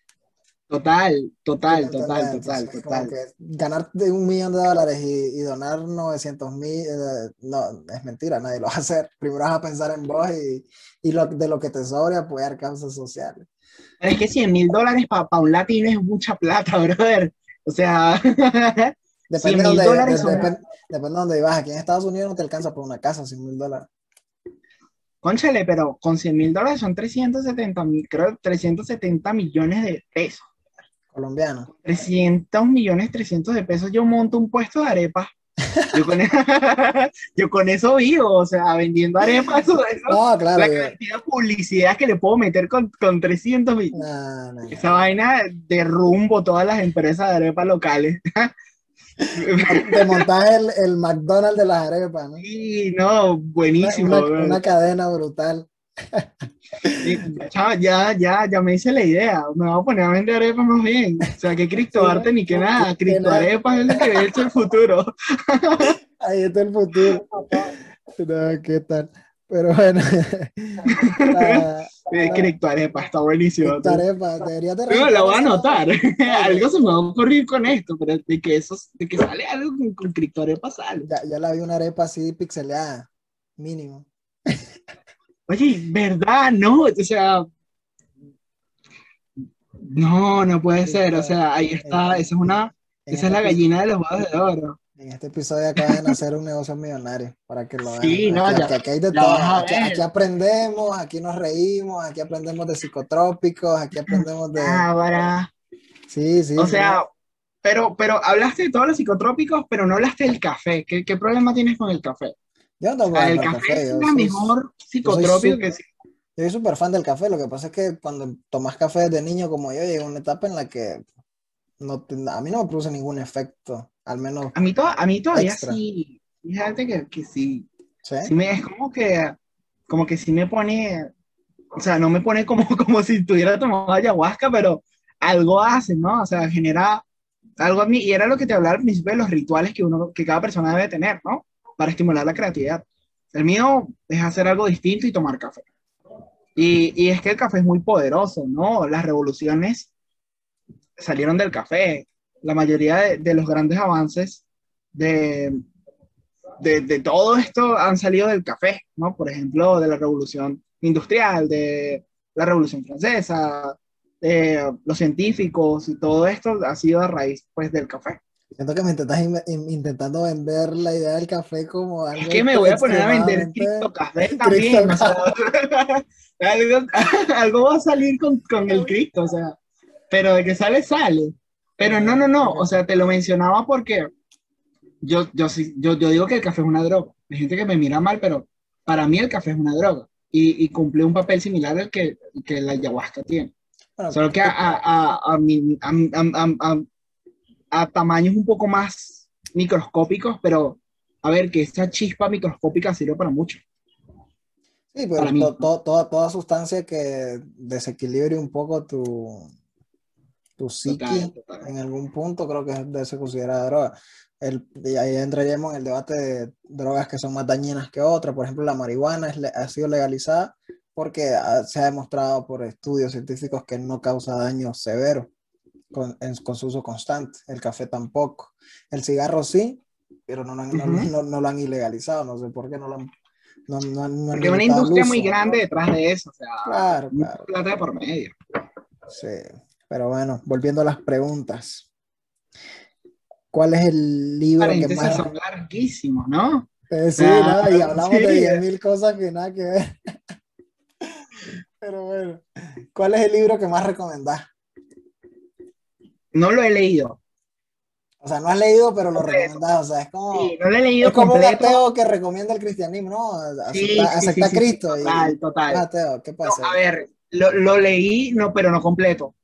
Total, ¿Sí total, total, total, total. que ganar de un millón de dólares y, y donar 900 mil, eh, no, es mentira, nadie lo va a hacer. Primero vas a pensar en vos y, y lo, de lo que te sobra apoyar causas sociales. Pero es que 100 mil dólares para un latino es mucha plata, brother. O sea, Depende 100 de dólares de- son- depende, depende de dónde vivas. Aquí en Estados Unidos no te alcanza por una casa 100 mil dólares. conchale, pero con 100 mil dólares son 370 mil, creo, 370 millones de pesos. Colombianos. 300 millones, 300 de pesos, yo monto un puesto de arepas. Yo con, yo con eso vivo, o sea, vendiendo arepas, eso, No, claro. la yo- cantidad de publicidad que le puedo meter con, con 300 mil. no, no. Esa vaina derrumbo todas las empresas de arepas locales. Te montas el, el McDonald's de las arepas, ¿no? Sí, no, buenísimo. una cadena brutal. Chao, ya, ya, ya me hice la idea. Me voy a poner a vender arepas más bien. O sea, que criptoarte ni que nada. Criptoarepas es lo que he hecho el futuro. Ahí está el futuro. No, ¿qué tal? Pero bueno. la, criptoarepa, está buenísimo. Criptoarepa, debería de No, la voy a anotar. algo se me va a ocurrir con esto, pero de que, eso, de que sale algo con, con criptoarepa sale. Ya, ya la vi una arepa así pixeleada, mínimo. Oye, ¿verdad? No, o sea, no, no puede ser, o sea, ahí está, esa es una, esa es la gallina de los huevos de oro. En este episodio acaba de nacer un negocio millonario, para que lo vean. Sí, no, aquí, ya, aquí, aquí hay de todo, aquí, aquí, aprendemos, aquí nos reímos, aquí aprendemos de psicotrópicos, aquí aprendemos de... Ah, para... Sí, sí. O sea, pero, pero hablaste de todos los psicotrópicos, pero no hablaste del café. ¿Qué, qué problema tienes con el café? Yo no o sea, el café, café, es el mejor psicotrópico que sí. Yo soy súper fan del café, lo que pasa es que cuando tomas café de niño como yo, llega una etapa en la que no a mí no me produce ningún efecto, al menos. A mí, to, a mí todavía extra. sí, fíjate que, que sí. ¿Sí? sí me, es como que, como que sí me pone, o sea, no me pone como, como si tuviera tomado ayahuasca, pero algo hace, ¿no? O sea, genera algo a mí, y era lo que te hablaba al principio de los rituales que, uno, que cada persona debe tener, ¿no? Para estimular la creatividad. El mío es hacer algo distinto y tomar café. Y, es que el café es muy poderoso, ¿no? Las revoluciones salieron del café. La mayoría de, los grandes avances de, de, de, todo esto han salido del café, ¿no? Por ejemplo, de la revolución industrial, de la revolución francesa, de los científicos y todo esto ha sido a raíz, pues, del café. Siento que me intentas in intentando vender la idea del café como algo. Es que me voy a poner a vender cripto café también. O sea, algo, algo, va a salir con, con el cripto, o sea, pero de que sale, sale. Pero no, no, no, o sea, te lo mencionaba porque yo, yo, yo, yo digo que el café es una droga. Hay gente que me mira mal, pero para mí el café es una droga y, y cumple un papel similar al que, que la ayahuasca tiene. Bueno, Solo que a, a, a, a, a a tamaños un poco más microscópicos, pero a ver, que esta chispa microscópica sirve para mucho. Sí, pero para to, to, toda, toda sustancia que desequilibre un poco tu, tu psiqui total, total. en algún punto, creo que debe ser considerada droga. El, y ahí entraríamos en el debate de drogas que son más dañinas que otras. Por ejemplo, la marihuana es, ha sido legalizada porque se ha demostrado por estudios científicos que no causa daño severo con, en, con, su uso constante. El café tampoco. El cigarro sí, pero no, no, uh -huh. no, no, lo han ilegalizado. No sé por qué no lo han. No, no, no Porque hay una industria muy grande detrás de eso. O sea, claro, claro. plata por medio. Sí, pero bueno, volviendo a las preguntas. ¿Cuál es el libro que más... son larguísimos, ¿no? Eh, sí, ah, no, y hablamos sí. de 10.000 cosas que nada que ver. Pero bueno, ¿cuál es el libro que más recomendás? No lo he leído. O sea, no has leído, pero lo recomendás. O sea, es como, sí, no lo he leído es como completo. un ateo que recomienda el cristianismo, ¿no? Acepta, Sí, sí, acepta a Cristo. total, y, total. Un ateo, ¿qué pasa? No, a ver, lo, lo, leí, no, pero no completo.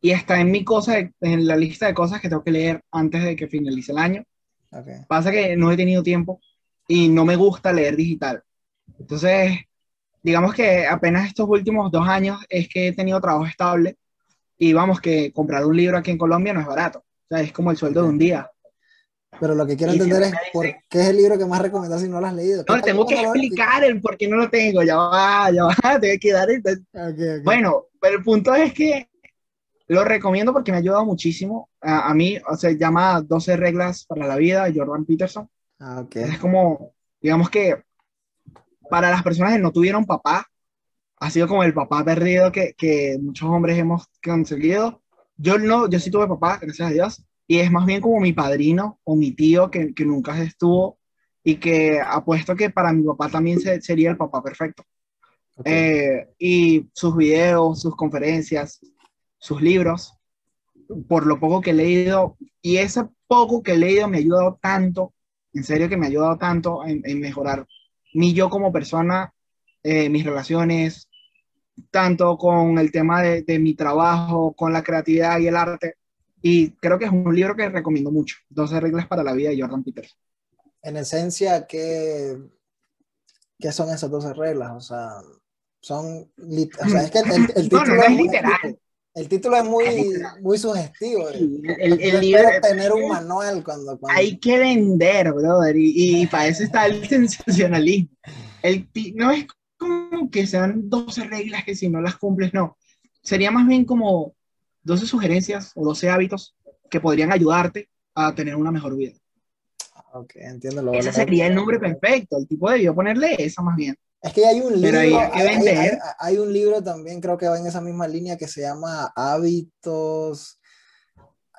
Y está en mi cosa, en la lista de cosas que tengo que leer antes de que finalice el año. Okay. Pasa que no he tenido tiempo y no me gusta leer digital. Entonces, digamos que apenas estos últimos dos años es que he tenido trabajo estable y vamos que comprar un libro aquí en Colombia no es barato. O sea, es como el sueldo de un día. Pero lo que quiero entender es por qué es el libro que más recomendás si no lo has leído. No, tengo que explicar el por qué no lo tengo. Ya va, ya va, tengo que dar. El... Okay, okay. Bueno, pero el punto es que lo recomiendo porque me ha ayudado muchísimo. A, a mí, o se llama 12 reglas para la vida Jordan Peterson. Ah, okay. Es como, digamos que para las personas que no tuvieron papá, ha sido como el papá perdido que, que muchos hombres hemos conseguido. Yo no, yo sí tuve papá, gracias a Dios, y es más bien como mi padrino o mi tío que, que nunca estuvo y que apuesto que para mi papá también se, sería el papá perfecto. Okay. Eh, y sus videos, sus conferencias, sus libros, por lo poco que he leído, y ese poco que he leído me ha ayudado tanto, en serio que me ha ayudado tanto en, en mejorar mi yo como persona, eh, mis relaciones, tanto con el tema de, de, mi trabajo, con la creatividad y el arte. Y creo que es un libro que recomiendo mucho, 12 reglas para la vida de Jordan Peterson. En esencia, ¿qué, qué son esas 12 reglas? O sea, son... O sea, es que el, el, título no, no, no es literal. El título es muy, muy sugestivo. Sí, el, el libro tener un manual cuando, cuando, Hay que vender, brother, y, y para eso está el sensacionalismo. el no es como que sean 12 reglas que si no las cumples, no. Sería más bien como 12 sugerencias o 12 hábitos que podrían ayudarte a tener una mejor vida. Ok, entiendo. Lo Ese sería el nombre perfecto. El tipo debió ponerle esa más bien. Es que hay un libro, hay hay, hay- hay un libro también, creo que va en esa misma línea que se llama Hábitos,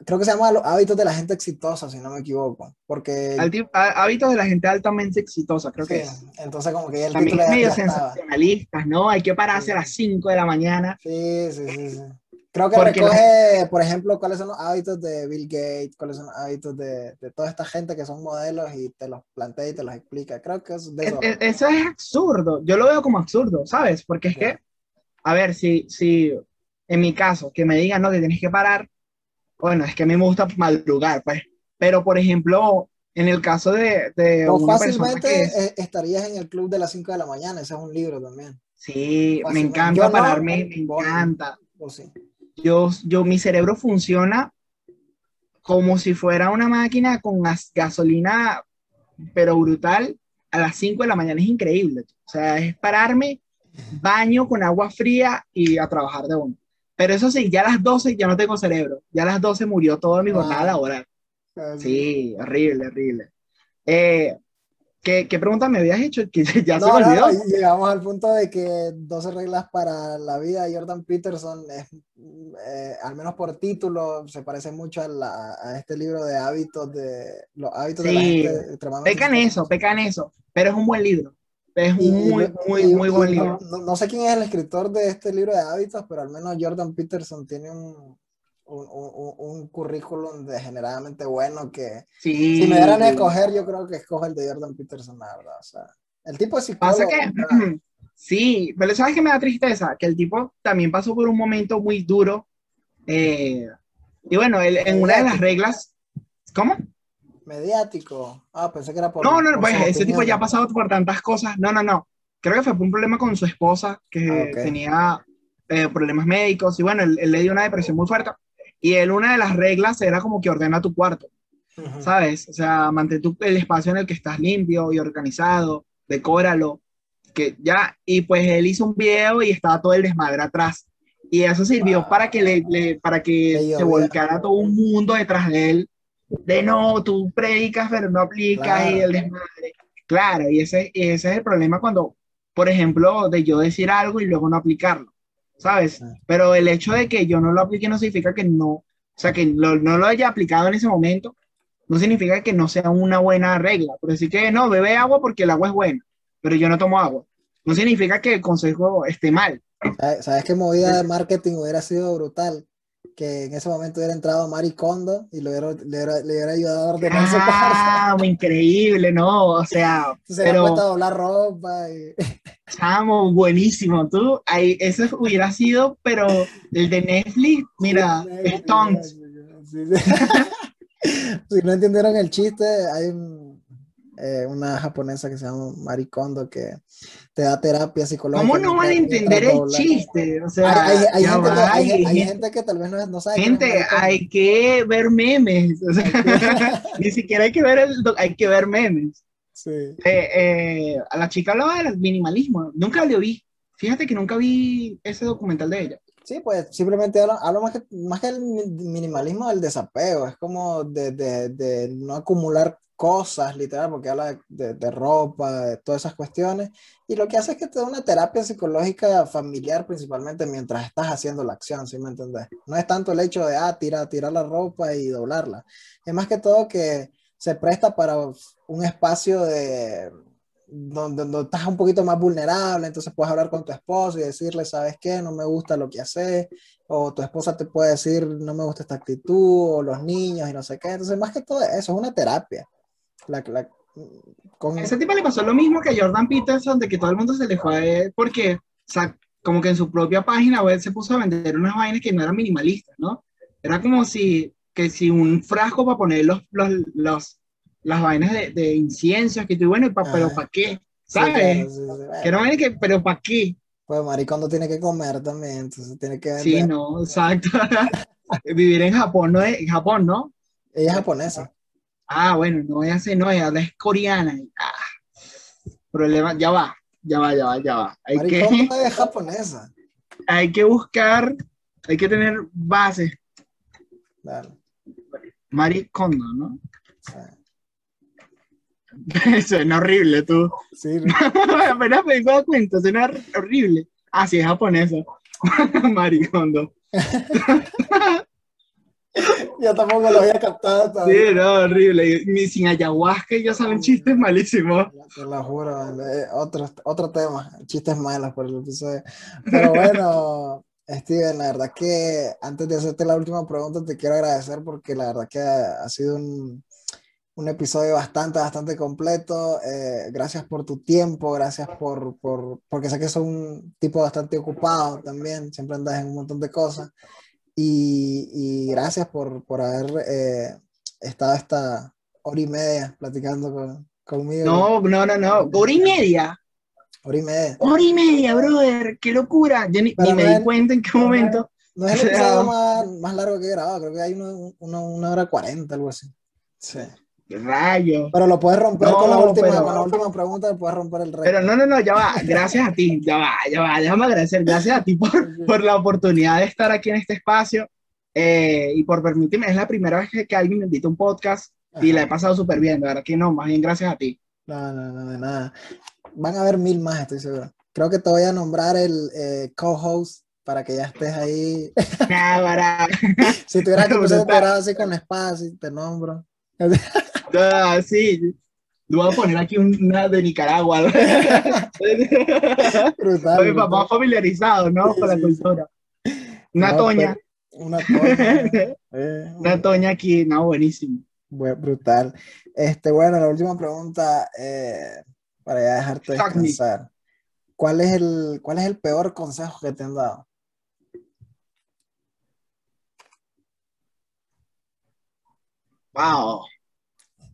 creo que se llama Los hábitos de la gente exitosa, si no me equivoco, porque hábitos de la gente altamente exitosa, creo que sí, es. entonces como que ya el También es medio sensacionalistas, ¿no? Hay que pararse a las 5 de la mañana. Sí, sí, sí, sí. Creo que Porque recoge, por ejemplo, cuáles son los hábitos de Bill Gates, cuáles son los hábitos de, de toda esta gente que son modelos y te los plantea y te los explica. Creo que es de Es- eso. es- eso es absurdo. Yo lo veo como absurdo, ¿sabes? Porque es que, a ver, si, si en mi caso, que me digan, no, que tienes que parar, bueno, es que a mí me gusta madrugar, pues. Pero, por ejemplo, en el caso de, de O una persona fácilmente que eh, estarías en el club de las 5 de la mañana, ese es un libro también. sí, me encanta Yo no, pararme, me bueno. encanta. O sí. Yo, yo, mi cerebro funciona como si fuera una máquina con gas- gasolina, pero brutal, a las 5 de la mañana es increíble. O sea, es pararme, baño con agua fría y a trabajar de uno. Pero eso sí, ya a las 12 ya no tengo cerebro. Ya a las 12 murió toda mi jornada Ah. laboral. Sí, horrible, horrible. Eh, ¿qué, qué pregunta me habías hecho? Que ya se No, me no, olvidó. no, llegamos al punto de que 12 reglas para la vida de Jordan Peterson es, eh, al menos por título, se parece mucho a, la- a este libro de hábitos de los hábitos de la Sí, gente extremadamente Pecan eso, pecan eso. Pero es un buen libro. Es Y- muy, muy, y- muy buen no- libro. No, no sé quién es el escritor de este libro de hábitos, pero al menos Jordan Peterson tiene un, un, un- un currículum degeneradamente bueno que Sí. si me dieran a escoger, yo creo que escojo el de Jordan Peterson, la verdad. O sea, el tipo es psicólogo. Pasa que, ¿verdad? sí, pero ¿sabes qué me da tristeza? Que el tipo también pasó por un momento muy duro. eh, y bueno, él, en una de las reglas, ¿cómo? Mediático. Ah, pensé que era por. No, no, por pues ese tipo ya ha pasado por tantas cosas. No, no, no. Creo que fue por un problema con su esposa, que Ah, tenía eh, problemas médicos. Y bueno, él, él le dio una depresión muy fuerte. Y él, una de las reglas era como que ordena tu cuarto. ¿sabes? O sea, mantén tu- el espacio en el que estás limpio y organizado, decóralo, que ya, y pues él hizo un video y estaba todo el desmadre atrás. Y eso sirvió Wow. para que, le, le- para que se volcara todo un mundo detrás de él. De no, tú predicas, pero no aplicas y Claro. el desmadre. Claro, y ese, y ese es el problema cuando, por ejemplo, de yo decir algo y luego no aplicarlo, ¿sabes? Sí. Pero el hecho de que yo no lo aplique no significa que no, o sea, que lo- no lo haya aplicado en ese momento, no significa que no sea una buena regla. Por decir que no, bebe agua porque el agua es buena, pero yo no tomo agua. No significa que el consejo esté mal. ¿Sabes, sabes qué movida de marketing hubiera sido brutal? Que en ese momento hubiera entrado Mari Kondo y le hubiera, le hubiera, le hubiera ayudado a ordenar su. Ah, increíble, ¿no? O sea, Se pero puesto a doblar ropa. Y... chamo, buenísimo. Tú, ahí, ese hubiera sido, pero el de Netflix, mira, Stonks. Sí, sí. Si no entendieron el chiste, hay un, eh, una japonesa que se llama Mari Kondo que te da terapia psicológica. ¿Cómo no van a entender el chiste? O sea, Hay, hay- hay ya gente que, va, hay, hay hay gente- gente que tal vez no, no sabe. Gente, hay que ver memes. o sea, ni siquiera hay que ver el, hay que ver memes. Sí. Eh, eh, a la chica hablaba del minimalismo. Nunca lo vi. Fíjate que nunca vi ese documental de ella. Sí, pues simplemente hablo, hablo más que, más que el mi- minimalismo del desapego, es como de, de- de no acumular cosas, literal, porque habla de, de- de ropa, de todas esas cuestiones, y lo que hace es que te da una terapia psicológica familiar principalmente mientras estás haciendo la acción, ¿sí me entendés? No es tanto el hecho de, ah, tirar, tirar la ropa y doblarla, es más que todo que se presta para un espacio de donde, donde estás un poquito más vulnerable, entonces puedes hablar con tu esposo y decirle, ¿sabes qué? No me gusta lo que haces, o tu esposa te puede decir, no me gusta esta actitud, o los niños y no sé qué, entonces más que todo eso, es una terapia. La, la- con, ese tipo le pasó lo mismo que Jordan Peterson, de que todo el mundo se le fue a él porque, o sea, como que en su propia página web se puso a vender unas vainas que no eran minimalistas, ¿no? Era como si, que si un frasco para poner los, los, los- las vainas de, de inciensos, que tú, bueno, pa- pero Ajá. ¿para qué? Sí, ¿Sabes? claro, sí, sí, Que no vaina que, pero ¿para qué? pues maricondo tiene que comer también, entonces tiene que Sí, vender. no, exacto. Vivir en Japón, ¿no? es- En Japón, ¿no? Ella es japonesa. Ah, bueno, no ella sé, no, ella es coreana. ah, problema, ya va. ya va, ya va, ya va. Hay que, es japonesa. hay que buscar, hay que tener bases. Claro. Maricondo, ¿no? o sea, Suena horrible, tú. sí, Apenas me he dado cuenta, suena horrible. Ah, sí, es japonesa. Maricondo. yo tampoco lo había captado Sí, todavía. no, horrible. Ni sin ayahuasca ya saben chistes malísimos. Te lo juro, eh, otro, otro tema, chistes malos por el episodio. Pero bueno, Steven, la verdad que antes de hacerte la última pregunta, te quiero agradecer porque la verdad que ha sido un, un episodio bastante, bastante completo. Eh, gracias por tu tiempo, gracias por, por, porque sé que sos un tipo bastante ocupado también, siempre andas en un montón de cosas. Y, y gracias por, por haber eh, estado esta hora y media platicando con, conmigo. No, no, no, no. Hora y media. Hora y media. Hora y media, brother. Qué locura. Yo ni, ni me no di cuenta en qué momento. No es el episodio más, más largo que he grabado, creo que hay uno, uno- una hora cuarenta, algo así. Sí. Rayo. Pero lo puedes romper No, con, la última, pero- con la última pregunta, puedes romper el récord. Pero no, no, no, ya va. Gracias a ti. Ya va, ya va. Déjame agradecer. Gracias a ti por, por la oportunidad de estar aquí en este espacio eh, y por permitirme. Es la primera vez que, que alguien me invita a un podcast y la he pasado súper bien. De verdad que no, más bien gracias a ti. No, no, no, de nada. Van a haber mil más, estoy seguro. Creo que te voy a nombrar el eh, co-host para que ya estés ahí. Náguara. si tuvieras que temporada así con así te nombro. Ah, sí. Le voy a poner aquí una de Nicaragua. Brutal. Mi papá familiarizado, ¿no? Sí, Con la sí, cultura. Una No, toña. Una toña. eh, Una toña aquí, no, buenísimo. Bu- Brutal. Este, bueno, la última pregunta, eh, para ya dejarte descansar. ¿Cuál es el, cuál es el peor consejo que te han dado? Wow.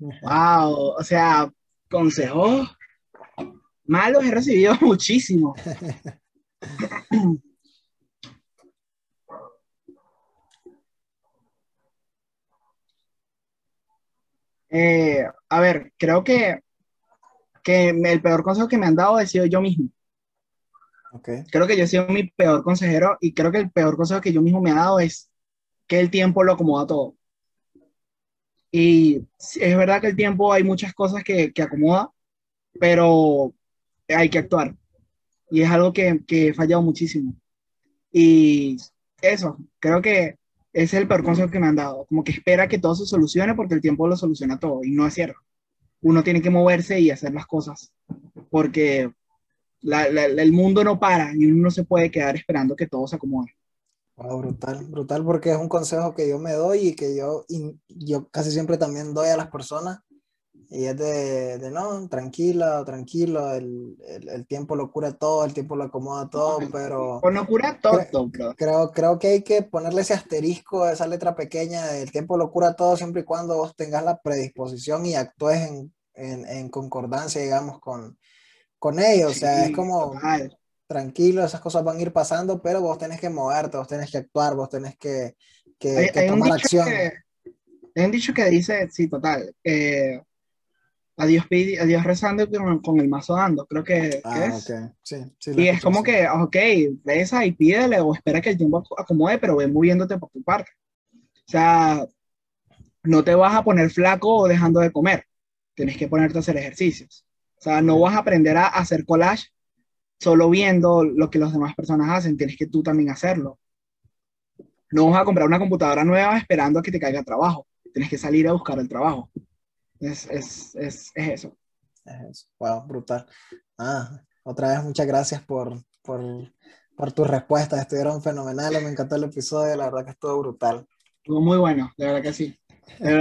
Wow. O sea, consejos malos he recibido muchísimo. Eh, a ver, creo que, que el peor consejo que me han dado he sido yo mismo. Ok, Creo que yo he sido mi peor consejero y creo que el peor consejo que yo mismo me he dado es que el tiempo lo acomoda todo. Y es verdad que el tiempo hay muchas cosas que, que acomoda, pero hay que actuar. Y es algo que, que he fallado muchísimo. Y eso, creo que ese es el peor consejo que me han dado. Como que espera que todo se solucione porque el tiempo lo soluciona todo. Y no es cierto. Uno tiene que moverse y hacer las cosas. Porque la- la- el mundo no para y uno no se puede quedar esperando que todo se acomode. Wow, brutal, brutal porque es un consejo que yo me doy y que yo, y yo casi siempre también doy a las personas y es de, de no, tranquila, tranquilo, el, el, el tiempo lo cura todo, el tiempo lo acomoda todo, pero O no cura todo, bro. creo, creo que hay que ponerle ese asterisco, esa letra pequeña, el tiempo lo cura todo siempre y cuando vos tengas la predisposición y actúes en, en, en concordancia, digamos, con, con ello, o sea, es Sí, como total. Tranquilo, esas cosas van a ir pasando, pero vos tenés que moverte, vos tenés que actuar, vos tenés que, que, Hay, que hay tomar acción. que, hay un dicho que dice, sí, total, eh, a Dios pidi- a Dios rezando con, con el mazo dando, creo que, Ah, es. ok, sí, sí, Y es escuché, como sí. que, ok, reza y pídele o espera que el tiempo ac- acomode, pero ve moviéndote por tu parte. O sea, no te vas a poner flaco dejando de comer, tienes que ponerte a hacer ejercicios. O sea, no vas a aprender a hacer collage solo viendo lo que las demás personas hacen, tienes que tú también hacerlo. No vas a comprar una computadora nueva esperando a que te caiga trabajo, tienes que salir a buscar el trabajo. Es, es, es, es eso. Es eso. Wow, brutal. Ah, otra vez muchas gracias por, por, por tus respuestas, estuvieron fenomenales, me encantó el episodio, la verdad que estuvo brutal. Estuvo muy bueno, de verdad que sí. De verdad